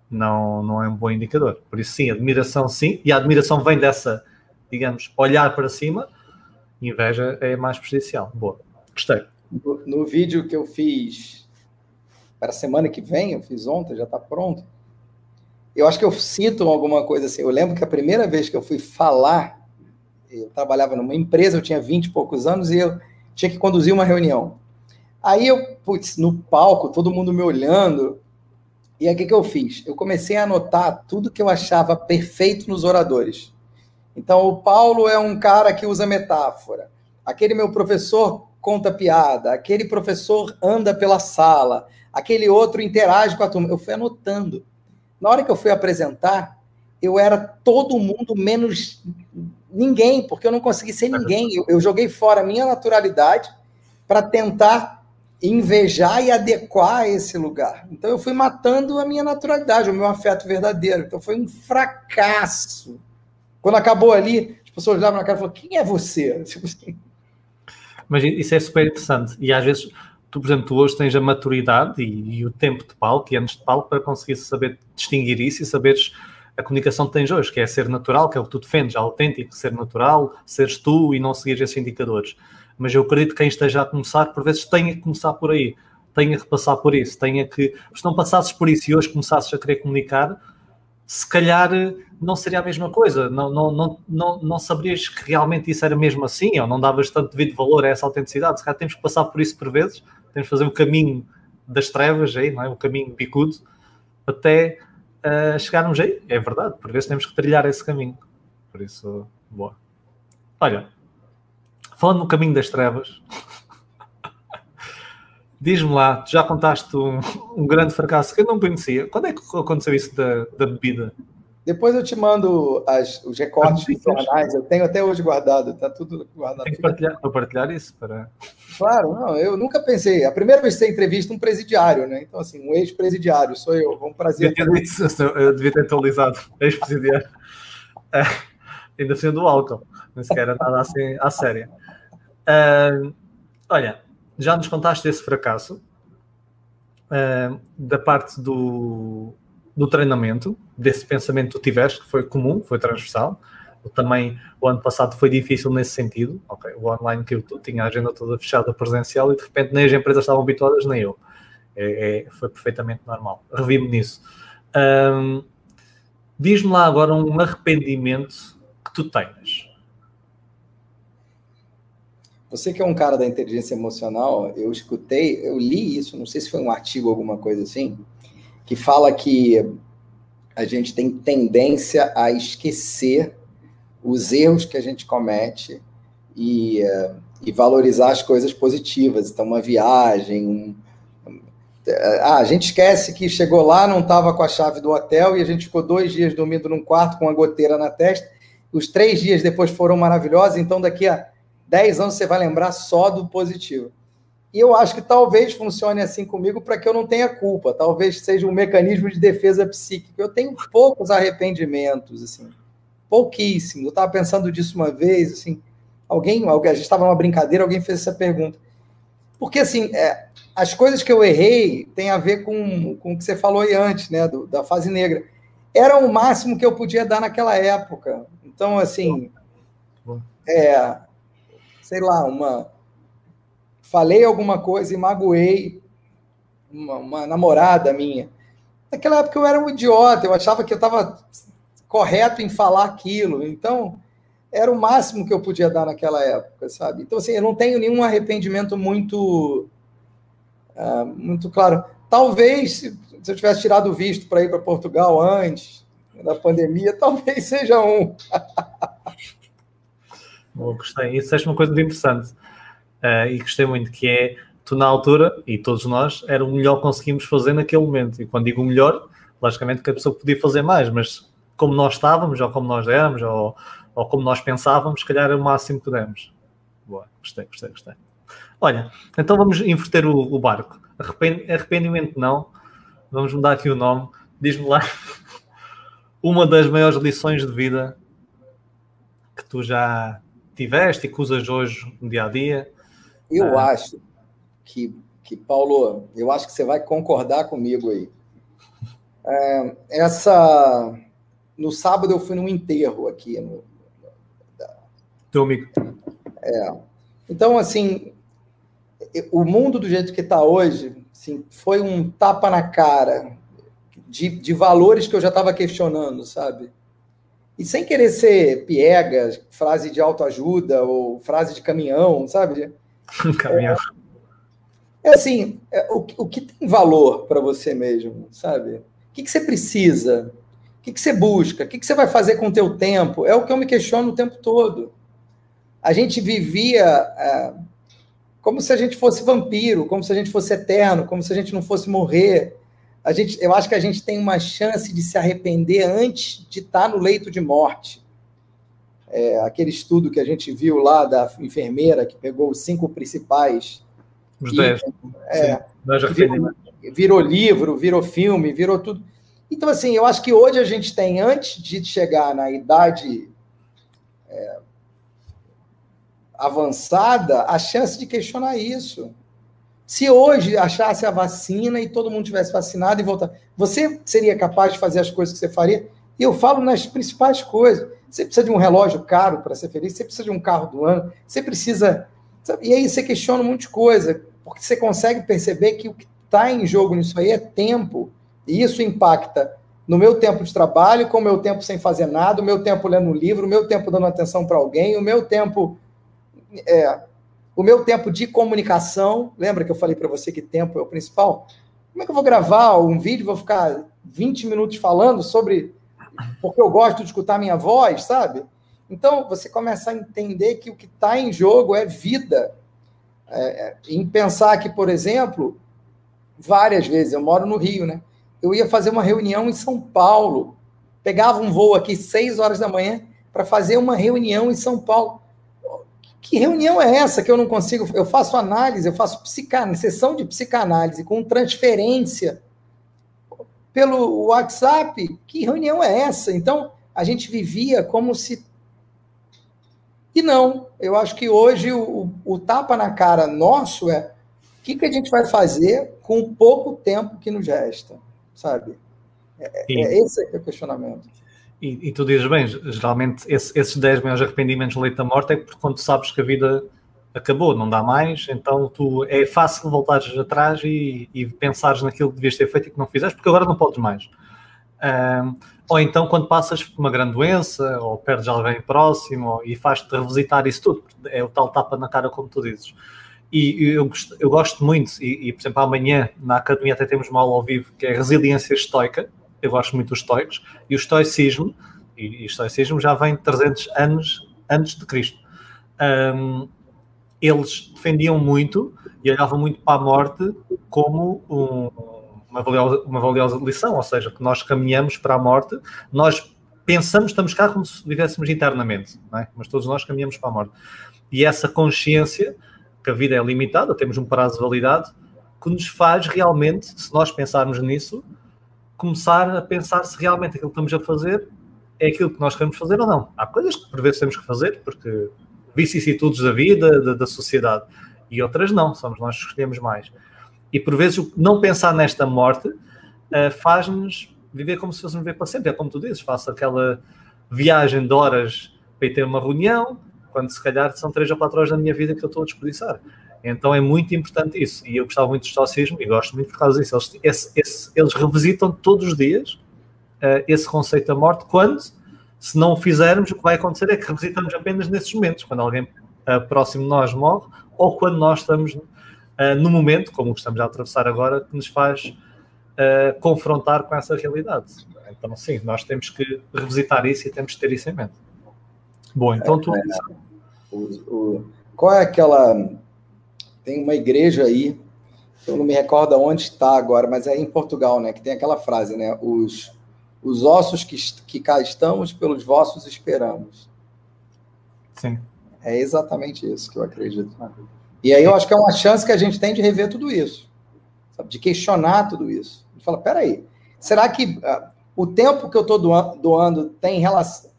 não, não é um bom indicador. Por isso, sim, admiração sim, e a admiração vem dessa, digamos, olhar para cima, inveja é mais prejudicial. Boa, gostei. No, no vídeo que eu fiz para a semana que vem, eu fiz ontem, já está pronto, eu acho que eu cito alguma coisa assim. Eu lembro que a primeira vez que eu fui falar eu trabalhava numa empresa, eu tinha 20 e poucos anos e eu tinha que conduzir uma reunião. Aí eu, putz, no palco, todo mundo me olhando. E aí o que, que eu fiz? Eu comecei a anotar tudo que eu achava perfeito nos oradores. Então, o Paulo é um cara que usa metáfora. Aquele meu professor conta piada. Aquele professor anda pela sala. Aquele outro interage com a turma. Eu fui anotando. Na hora que eu fui apresentar, eu era todo mundo menos ninguém, porque eu não consegui ser ninguém. Eu, eu joguei fora a minha naturalidade para tentar invejar e adequar esse lugar. Então eu fui matando a minha naturalidade, o meu afeto verdadeiro. Então foi um fracasso. Quando acabou ali, as pessoas olhavam na cara e falaram: quem é você? Tipo assim. Mas isso é super interessante. E às vezes, tu, por exemplo, tu hoje tens a maturidade e, e o tempo de palco e anos de palco para conseguir saber distinguir isso e saberes a comunicação que tens hoje, que é ser natural, que é o que tu defendes, autêntico, ser natural, seres tu e não seguir esses indicadores. Mas eu acredito que quem esteja a começar, por vezes, tenha que começar por aí, tenha que passar por isso, tenha que. Se não passasses por isso e hoje começasses a querer comunicar, se calhar não seria a mesma coisa, não, não, não, não, não saberias que realmente isso era mesmo assim, ou não davas tanto devido valor a essa autenticidade. Se calhar temos que passar por isso por vezes, temos que fazer o caminho das trevas, aí, não é? o caminho bicudo, até uh, chegarmos aí. É verdade, por vezes temos que trilhar esse caminho. Por isso, boa. Olha, falando no caminho das trevas, diz-me lá, tu já contaste um, um, grande fracasso que eu não conhecia. Quando é que aconteceu isso da, da bebida? Depois eu te mando as, os recortes jornais, eu tenho até hoje guardado, está tudo guardado. Tem que partilhar, partilhar isso para. Claro, não, eu nunca pensei. A primeira vez que você entrevista um presidiário, né? Então, assim, um ex-presidiário, sou eu. Vamos prazer. Eu, eu devia ter atualizado, ex-presidiário. É, ainda sendo do álcool, nem sequer nada assim à séria. Uh, olha, já nos contaste esse fracasso uh, da parte do, do treinamento, desse pensamento que tu tiveste, que foi comum, foi transversal. Também o ano passado foi difícil nesse sentido. Okay, o online que eu tinha a agenda toda fechada presencial e de repente nem as empresas estavam habituadas, nem eu. É, é, foi perfeitamente normal. Revi-me nisso. Um, Diz-me lá agora um arrependimento que tu tenhas. Você que é um cara da inteligência emocional, eu escutei, eu li isso, não sei se foi um artigo alguma coisa assim, que fala que a gente tem tendência a esquecer os erros que a gente comete e, uh, e valorizar as coisas positivas. Então, uma viagem. Um, ah, a gente esquece que chegou lá, não estava com a chave do hotel e a gente ficou dois dias dormindo num quarto com uma goteira na testa. Os três dias depois foram maravilhosos, então daqui a dez anos você vai lembrar só do positivo. E eu acho que talvez funcione assim comigo para que eu não tenha culpa. Talvez seja um mecanismo de defesa psíquica. Eu tenho poucos arrependimentos, assim, pouquíssimo. Eu estava pensando disso uma vez, assim, alguém, alguém a gente estava numa brincadeira, alguém fez essa pergunta. Porque, assim, é, as coisas que eu errei têm a ver com, com o que você falou aí antes, né, do, da fase negra. Era o máximo que eu podia dar naquela época. Então, assim, é, sei lá, uma falei alguma coisa e magoei uma, uma, namorada minha. Naquela época eu era um idiota, eu achava que eu estava correto em falar aquilo. Então, era o máximo que eu podia dar naquela época, sabe? Então, assim, eu não tenho nenhum arrependimento muito, uh, muito claro. Talvez, se, eu tivesse tirado o visto para ir para Portugal antes da pandemia, talvez seja um. Gostei. Isso é uma coisa muito interessante uh, e gostei muito, que é tu na altura, e todos nós, era o melhor que conseguimos fazer naquele momento. E quando digo o melhor, logicamente que a pessoa podia fazer mais, mas como nós estávamos, ou como nós éramos, ou, ou como nós pensávamos, se calhar era o máximo que demos. Boa, gostei, gostei, gostei. Olha, então vamos inverter o, o barco. arrependimento não, vamos mudar aqui o nome. Diz-me lá uma das maiores lições de vida que tu já tiveste e que usas hoje no dia a dia? Eu ah. acho que, que, Paulo, eu acho que você vai concordar comigo aí. É, essa. No sábado eu fui num enterro aqui. No, da... Teu amigo. É. Então, assim, o mundo do jeito que está hoje assim, foi um tapa na cara de, de valores que eu já estava questionando, sabe? E sem querer ser piega, frase de autoajuda ou frase de caminhão, sabe? caminhão. É, é assim, é, o, o que tem valor para você mesmo, sabe? O que, que você precisa? O que, que você busca? O que, que você vai fazer com o teu tempo? É o que eu me questiono o tempo todo. A gente vivia é, como se a gente fosse vampiro, como se a gente fosse eterno, como se a gente não fosse morrer. A gente, eu acho que a gente tem uma chance de se arrepender antes de estar no leito de morte. É, aquele estudo que a gente viu lá da enfermeira que pegou os cinco principais. Os dez. É, virou, virou livro, virou filme, virou tudo. Então, assim, eu acho que hoje a gente tem, antes de chegar na idade é, avançada a chance de questionar isso. Se hoje achasse a vacina e todo mundo tivesse vacinado e voltar, você seria capaz de fazer as coisas que você faria? E eu falo nas principais coisas. Você precisa de um relógio caro para ser feliz, você precisa de um carro do ano, você precisa. E aí você questiona um monte de coisa, porque você consegue perceber que o que está em jogo nisso aí é tempo. E isso impacta no meu tempo de trabalho, com o meu tempo sem fazer nada, o meu tempo lendo um livro, o meu tempo dando atenção para alguém, o meu tempo é, o meu tempo de comunicação, lembra que eu falei para você que tempo é o principal? Como é que eu vou gravar um vídeo, vou ficar 20 minutos falando sobre porque eu gosto de escutar minha voz, sabe? Então, você começa a entender que o que está em jogo é vida. É, é, em pensar que, por exemplo, várias vezes, eu moro no Rio, né? Eu ia fazer uma reunião em São Paulo, pegava um voo aqui seis horas da manhã para fazer uma reunião em São Paulo. Que reunião é essa que eu não consigo? Eu faço análise, eu faço psicanálise, sessão de psicanálise com transferência pelo WhatsApp. Que reunião é essa? Então, a gente vivia como se. E não, eu acho que hoje o, o tapa na cara nosso é o que, que a gente vai fazer com o pouco tempo que nos resta, sabe? É, é esse é o questionamento. E, e, tu dizes bem, geralmente esse, esses 10 maiores arrependimentos no leito da morte é porque quando sabes que a vida acabou, não dá mais, então tu é fácil voltares atrás e, e pensares naquilo que devias ter feito e que não fizeste, porque agora não podes mais. Um, ou então quando passas por uma grande doença, ou perdes alguém próximo, e faz-te revisitar isso tudo, é o tal tapa na cara, como tu dizes. E eu, eu gosto muito, e, e, por exemplo, amanhã na academia até temos uma aula ao vivo que é resiliência estoica, eu gosto muito dos estoicos, e o estoicismo, e, o estoicismo já vem 300 anos antes de Cristo. Um, eles defendiam muito e olhavam muito para a morte como um, uma, valiosa, uma valiosa lição, ou seja, que nós caminhamos para a morte, nós pensamos, estamos cá como se vivêssemos internamente, é? mas todos nós caminhamos para a morte. E essa consciência que a vida é limitada, temos um prazo de validade, que nos faz realmente, se nós pensarmos nisso, começar a pensar se realmente aquilo que estamos a fazer é aquilo que nós queremos fazer ou não. Há coisas que por vezes temos que fazer, porque vicissitudes da vida, da, da sociedade, e outras não, somos nós que escolhemos mais. E por vezes não pensar nesta morte uh, faz-nos viver como se fosse viver para sempre. É como tu dizes, faço aquela viagem de horas para ir ter uma reunião, quando se calhar são três ou quatro horas da minha vida que eu estou a desperdiçar. Então é muito importante isso. E eu gostava muito do estoicismo e gosto muito por causa disso. Eles, esse, esse, eles revisitam todos os dias uh, esse conceito da morte, quando, se não o fizermos, o que vai acontecer é que revisitamos apenas nesses momentos, quando alguém uh, próximo de nós morre, ou quando nós estamos uh, no momento, como estamos a atravessar agora, que nos faz confrontar com essa realidade. Então, sim, nós temos que revisitar isso e temos que ter isso em mente. Bom, então tu. É, é, o, o, qual é aquela tem uma igreja aí, eu não me recordo onde está agora, mas é em Portugal, né? Que tem aquela frase, né? Os, os ossos que, que cá estamos, pelos vossos esperamos. Sim. É exatamente isso que eu acredito. E aí eu acho que é uma chance que a gente tem de rever tudo isso, sabe? de questionar tudo isso. De falar, peraí, será que uh, o tempo que eu estou doando, doando tem relação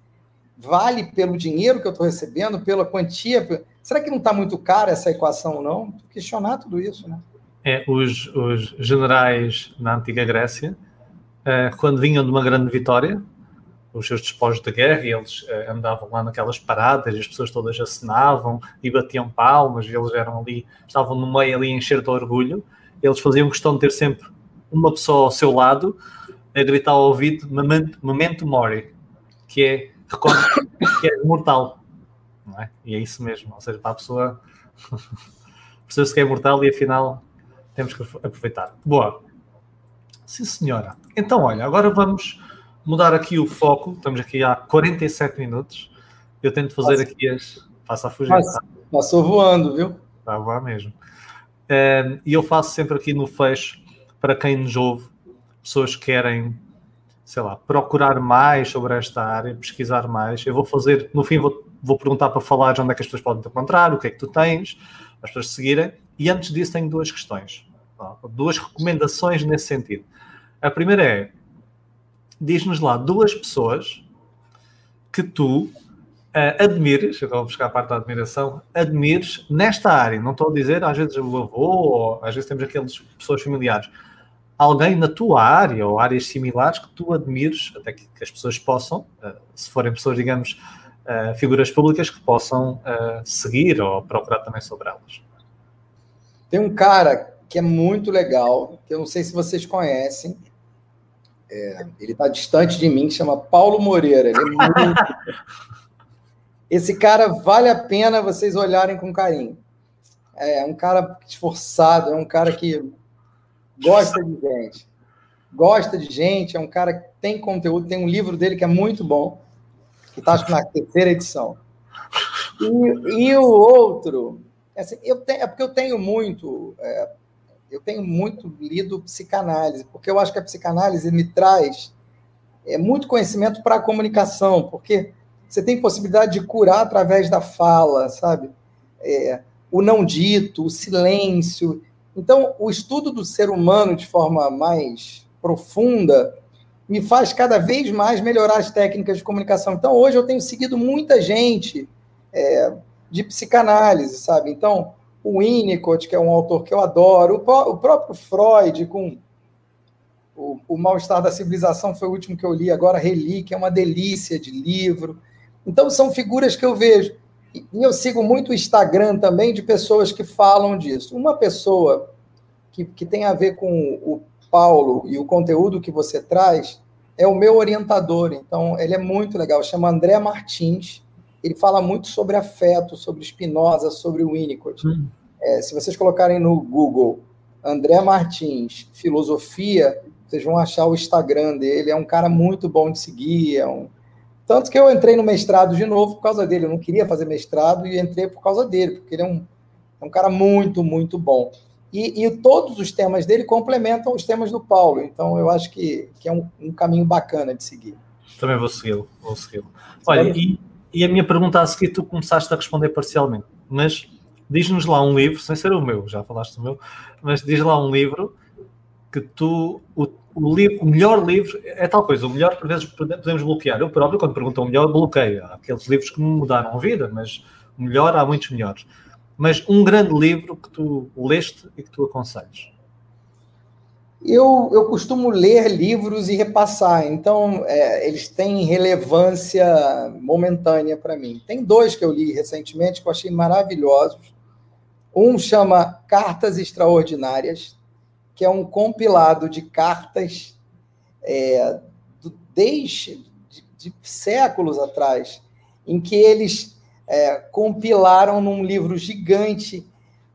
vale pelo dinheiro que eu estou recebendo, pela quantia? Será que não está muito cara essa equação, não? Questionar tudo isso, né? É, os, os generais na antiga Grécia, eh, quando vinham de uma grande vitória, os seus despojos de guerra, e eles eh, andavam lá naquelas paradas, e as pessoas todas acenavam e batiam palmas, e eles eram ali, estavam no meio ali a encher de orgulho, eles faziam questão de ter sempre uma pessoa ao seu lado a gritar ao ouvido memento mori, que é que é mortal. Não é? E é isso mesmo, ou seja, para a pessoa perceber se que é mortal e afinal temos que aproveitar. Boa. Sim, senhora. Então, olha, agora vamos mudar aqui o foco. Estamos aqui há 47 minutos. Eu tento fazer Passa. aqui as. Passa a fugir. Passa. Tá? Passou voando, viu? Está a voar mesmo. Um, e eu faço sempre aqui no fecho, para quem nos ouve, pessoas que querem, sei lá, procurar mais sobre esta área, pesquisar mais. Eu vou fazer, no fim, vou, vou perguntar para falar de onde é que as pessoas podem te encontrar, o que é que tu tens, as pessoas seguirem. E antes disso, tenho duas questões, duas recomendações nesse sentido. A primeira é: diz-nos lá duas pessoas que tu uh, admires, eu vou buscar a parte da admiração, admires nesta área. Não estou a dizer, às vezes, o avô, ou às vezes temos aquelas pessoas familiares. Alguém na tua área ou áreas similares que tu admires, até que, que as pessoas possam, uh, se forem pessoas, digamos, uh, figuras públicas, que possam seguir ou procurar também sobre elas. Tem um cara que é muito legal, que eu não sei se vocês conhecem, é, ele está distante de mim, que chama Paulo Moreira. É muito... Esse cara vale a pena vocês olharem com carinho. É um cara esforçado, é um cara que gosta de gente. Gosta de gente, é um cara que tem conteúdo, tem um livro dele que é muito bom, que está na terceira edição. E, e o outro, assim, eu tenho, é porque eu tenho muito, é, eu tenho muito lido psicanálise, porque eu acho que a psicanálise me traz é, muito conhecimento para a comunicação, porque você tem possibilidade de curar através da fala, sabe? É, o não dito, o silêncio. Então, o estudo do ser humano de forma mais profunda me faz cada vez mais melhorar as técnicas de comunicação. Então, hoje eu tenho seguido muita gente é, de psicanálise, sabe? Então, o Winnicott, que é um autor que eu adoro, o, o próprio Freud, com o, o Mal-Estar da Civilização, foi o último que eu li, agora Relíquia, é uma delícia de livro. Então, são figuras que eu vejo. E eu sigo muito o Instagram também de pessoas que falam disso. Uma pessoa que, que tem a ver com o Paulo e o conteúdo que você traz é o meu orientador. Então, ele é muito legal. Chama André Martins. Ele fala muito sobre afeto, sobre Spinoza, sobre Winnicott. Hum. É, se vocês colocarem no Google André Martins, filosofia, vocês vão achar o Instagram dele. É um cara muito bom de seguir, é um, tanto que eu entrei no mestrado de novo por causa dele. Eu não queria fazer mestrado e entrei por causa dele, porque ele é um, é um cara muito, muito bom. E, e, todos os temas dele complementam os temas do Paulo. Então, eu acho que, que é um, um caminho bacana de seguir. Também vou segui-lo. Vou segui-lo. Olha, e, e, a minha pergunta a seguir, tu começaste a responder parcialmente, mas diz-nos lá um livro, sem ser o meu, já falaste do meu, mas diz lá um livro que tu, o, o, livro, o melhor livro é tal coisa, o melhor por vezes podemos bloquear. Eu próprio, quando pergunto o melhor, bloqueio. Há aqueles livros que me mudaram a vida, mas o melhor, há muitos melhores. Mas um grande livro que tu leste e que tu aconselhas? Eu, eu costumo ler livros e repassar, então é, eles têm relevância momentânea para mim. Tem dois que eu li recentemente que eu achei maravilhosos. Um chama Cartas Extraordinárias, que é um compilado de cartas é, do, desde de, de séculos atrás, em que eles é, compilaram num livro gigante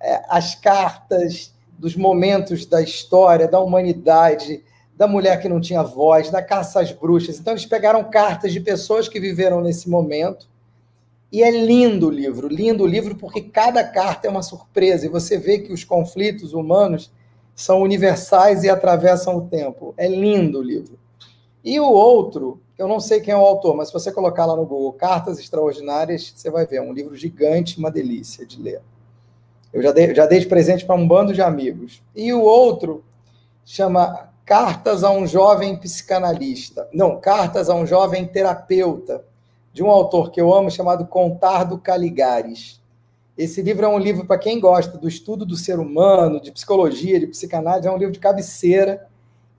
é, as cartas dos momentos da história, da humanidade, da mulher que não tinha voz, da caça às bruxas. Então, eles pegaram cartas de pessoas que viveram nesse momento. E é lindo o livro, lindo o livro, porque cada carta é uma surpresa. E você vê que os conflitos humanos são universais e atravessam o tempo. É lindo o livro. E o outro, eu não sei quem é o autor, mas se você colocar lá no Google Cartas Extraordinárias, você vai ver. É um livro gigante, uma delícia de ler. Eu já dei, já dei de presente para um bando de amigos. E o outro chama Cartas a um Jovem Psicanalista. Não, Cartas a um Jovem Terapeuta, de um autor que eu amo chamado Contardo Caligares. Esse livro é um livro para quem gosta do estudo do ser humano, de psicologia, de psicanálise, é um livro de cabeceira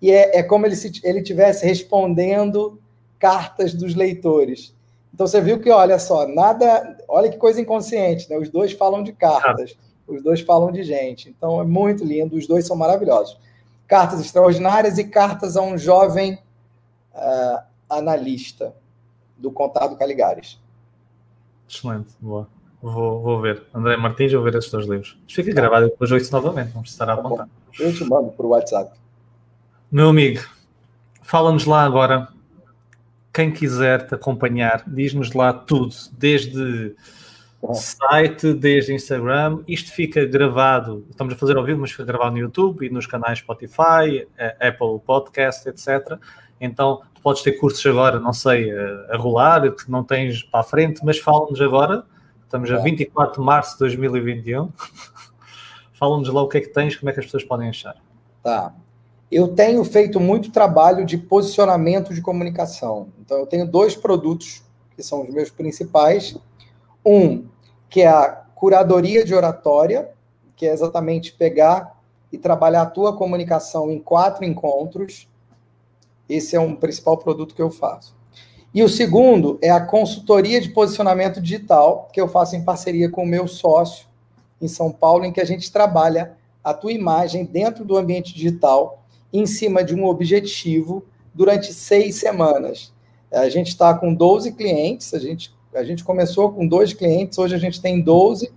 e é, é como ele se ele tivesse respondendo cartas dos leitores. Então você viu que, olha só, nada, olha que coisa inconsciente, né? Os dois falam de cartas, os dois falam de gente. Então é muito lindo, os dois são maravilhosos. Cartas extraordinárias e cartas a um jovem uh, analista do Contado Caligares. Excelente, boa. Vou, vou ver. André Martins, vou ver esses dois livros. Fica gravado depois oito novamente, não precisará tá apontar. Eu te mando por WhatsApp. Meu amigo, fala-nos lá agora. Quem quiser te acompanhar, diz-nos lá tudo, desde site, desde Instagram. Isto fica gravado, estamos a fazer ao vivo, mas fica gravado no YouTube e nos canais Spotify, eh, Apple Podcast, etc. Então, tu podes ter cursos agora, não sei, a, a rolar, que não tens para a frente, mas fala-nos agora. Estamos a 24 de março de 2021. fala-nos lá o que é que tens, como é que as pessoas podem achar. Tá. Eu tenho feito muito trabalho de posicionamento de comunicação. Então, eu tenho dois produtos que são os meus principais. Um, que é a curadoria de oratória, que é exatamente pegar e trabalhar a tua comunicação em quatro encontros esse é um principal produto que eu faço. E o segundo é a consultoria de posicionamento digital, que eu faço em parceria com o meu sócio em São Paulo, em que a gente trabalha a tua imagem dentro do ambiente digital, em cima de um objetivo, durante seis semanas. A gente está com 12 clientes, a gente, a gente começou com dois clientes, hoje a gente tem 12,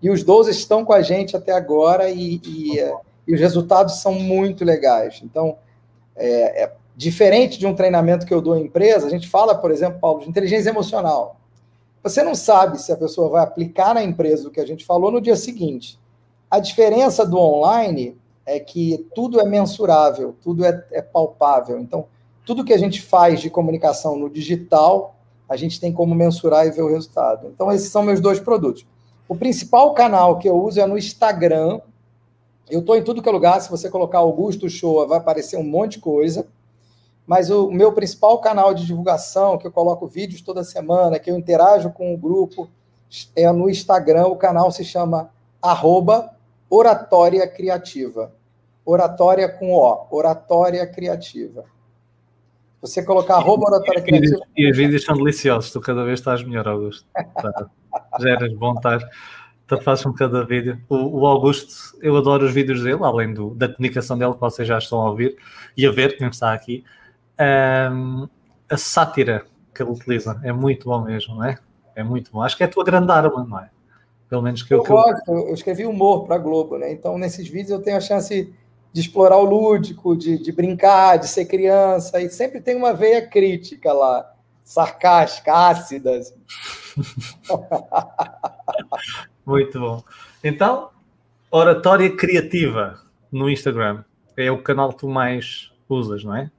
e os 12 estão com a gente até agora, e, e, e os resultados são muito legais. Então, é, é, Diferente de um treinamento que eu dou em empresa, a gente fala, por exemplo, Paulo, de inteligência emocional. Você não sabe se a pessoa vai aplicar na empresa o que a gente falou no dia seguinte. A diferença do online é que tudo é mensurável, tudo é, é palpável. Então, tudo que a gente faz de comunicação no digital, a gente tem como mensurar e ver o resultado. Então, esses são meus dois produtos. O principal canal que eu uso é no Instagram. Eu estou em tudo que é lugar. Se você colocar Augusto Show, vai aparecer um monte de coisa mas o meu principal canal de divulgação, que eu coloco vídeos toda semana, que eu interajo com o grupo, é no Instagram. O canal se chama arroba Oratória Criativa. Oratória com O, Oratória Criativa. Você colocar arroba Oratória Criativa. E os vídeos são deliciosos, tu cada vez estás melhor, Augusto. Tá. Já eras bom, estás. Tu fazes um cada vídeo. O, o, Augusto, eu adoro os vídeos dele, além do, da comunicação dele que vocês já estão a ouvir e a ver, que não está aqui um, a sátira que ele utiliza é muito bom mesmo, não é? É muito bom. Acho que é a tua grande arma, não é? Pelo menos que eu. Eu gosto, eu escrevi humor para a Globo, né? Então, nesses vídeos eu tenho a chance de explorar o lúdico, de, de brincar, de ser criança, e sempre tem uma veia crítica lá, sarcástica, ácida. Assim. muito bom. Então, oratória criativa no Instagram é o canal que tu mais usas, não é?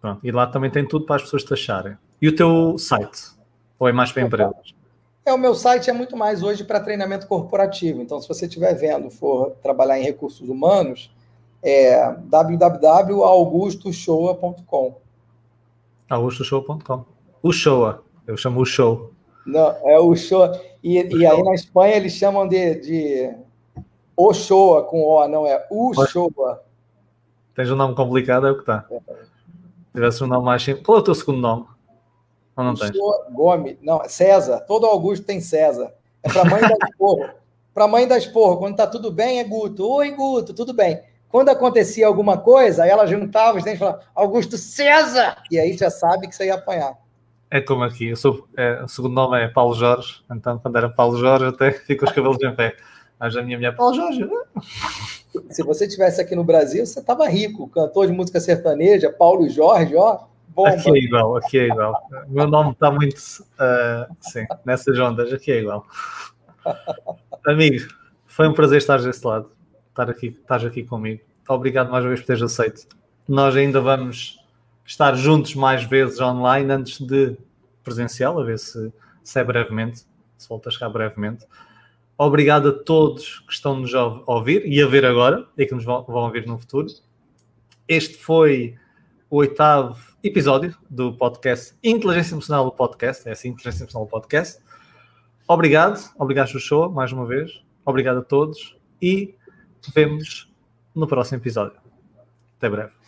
Pronto. E lá também tem tudo para as pessoas te acharem. E o teu site? Ou é mais para empresas? É, o meu site é muito mais hoje para treinamento corporativo. Então, se você estiver vendo, for trabalhar em recursos humanos, é www.augustoshoa.com. augustoshoa.com. O Showa. Eu chamo o show. Não, é o show. E, o e show. aí na Espanha eles chamam de, de o Showa com O, não é o Showa. Tens um nome complicado, é o que está. É tivesse um nome mais simples. Qual é o teu segundo nome? Ou não tens? Gomes. Não, César. Todo Augusto tem César. É para mãe da esporro. para mãe da esporro. Quando tá tudo bem, é Guto. Oi, Guto, tudo bem. Quando acontecia alguma coisa, ela juntava os dentes e falava, Augusto César! E aí já sabe que você ia apanhar. É como aqui, eu sou, é, o segundo nome é Paulo Jorge, então quando era Paulo Jorge até fico os cabelos em pé. Mas a minha mulher, Paulo Jorge. Se você tivesse aqui no Brasil, você estava rico. Cantor de música sertaneja, Paulo Jorge, ó. Bomba. Aqui é igual, aqui é igual. Meu nome está muito uh, sim, nessas ondas, aqui é igual. Amigo, foi um prazer estar desse lado, estar aqui, estás aqui comigo. Obrigado mais uma vez por teres aceito. Nós ainda vamos estar juntos mais vezes online antes de presencial, a ver se, se é brevemente, se voltas cá brevemente. Obrigado a todos que estão nos a ouvir e a ver agora e que nos vão, vão ouvir no futuro. Este foi o oitavo episódio do podcast Inteligência Emocional do Podcast. É assim, Inteligência Emocional do Podcast. Obrigado, obrigado, Xuxô, mais uma vez. Obrigado a todos e vemos no próximo episódio. Até breve.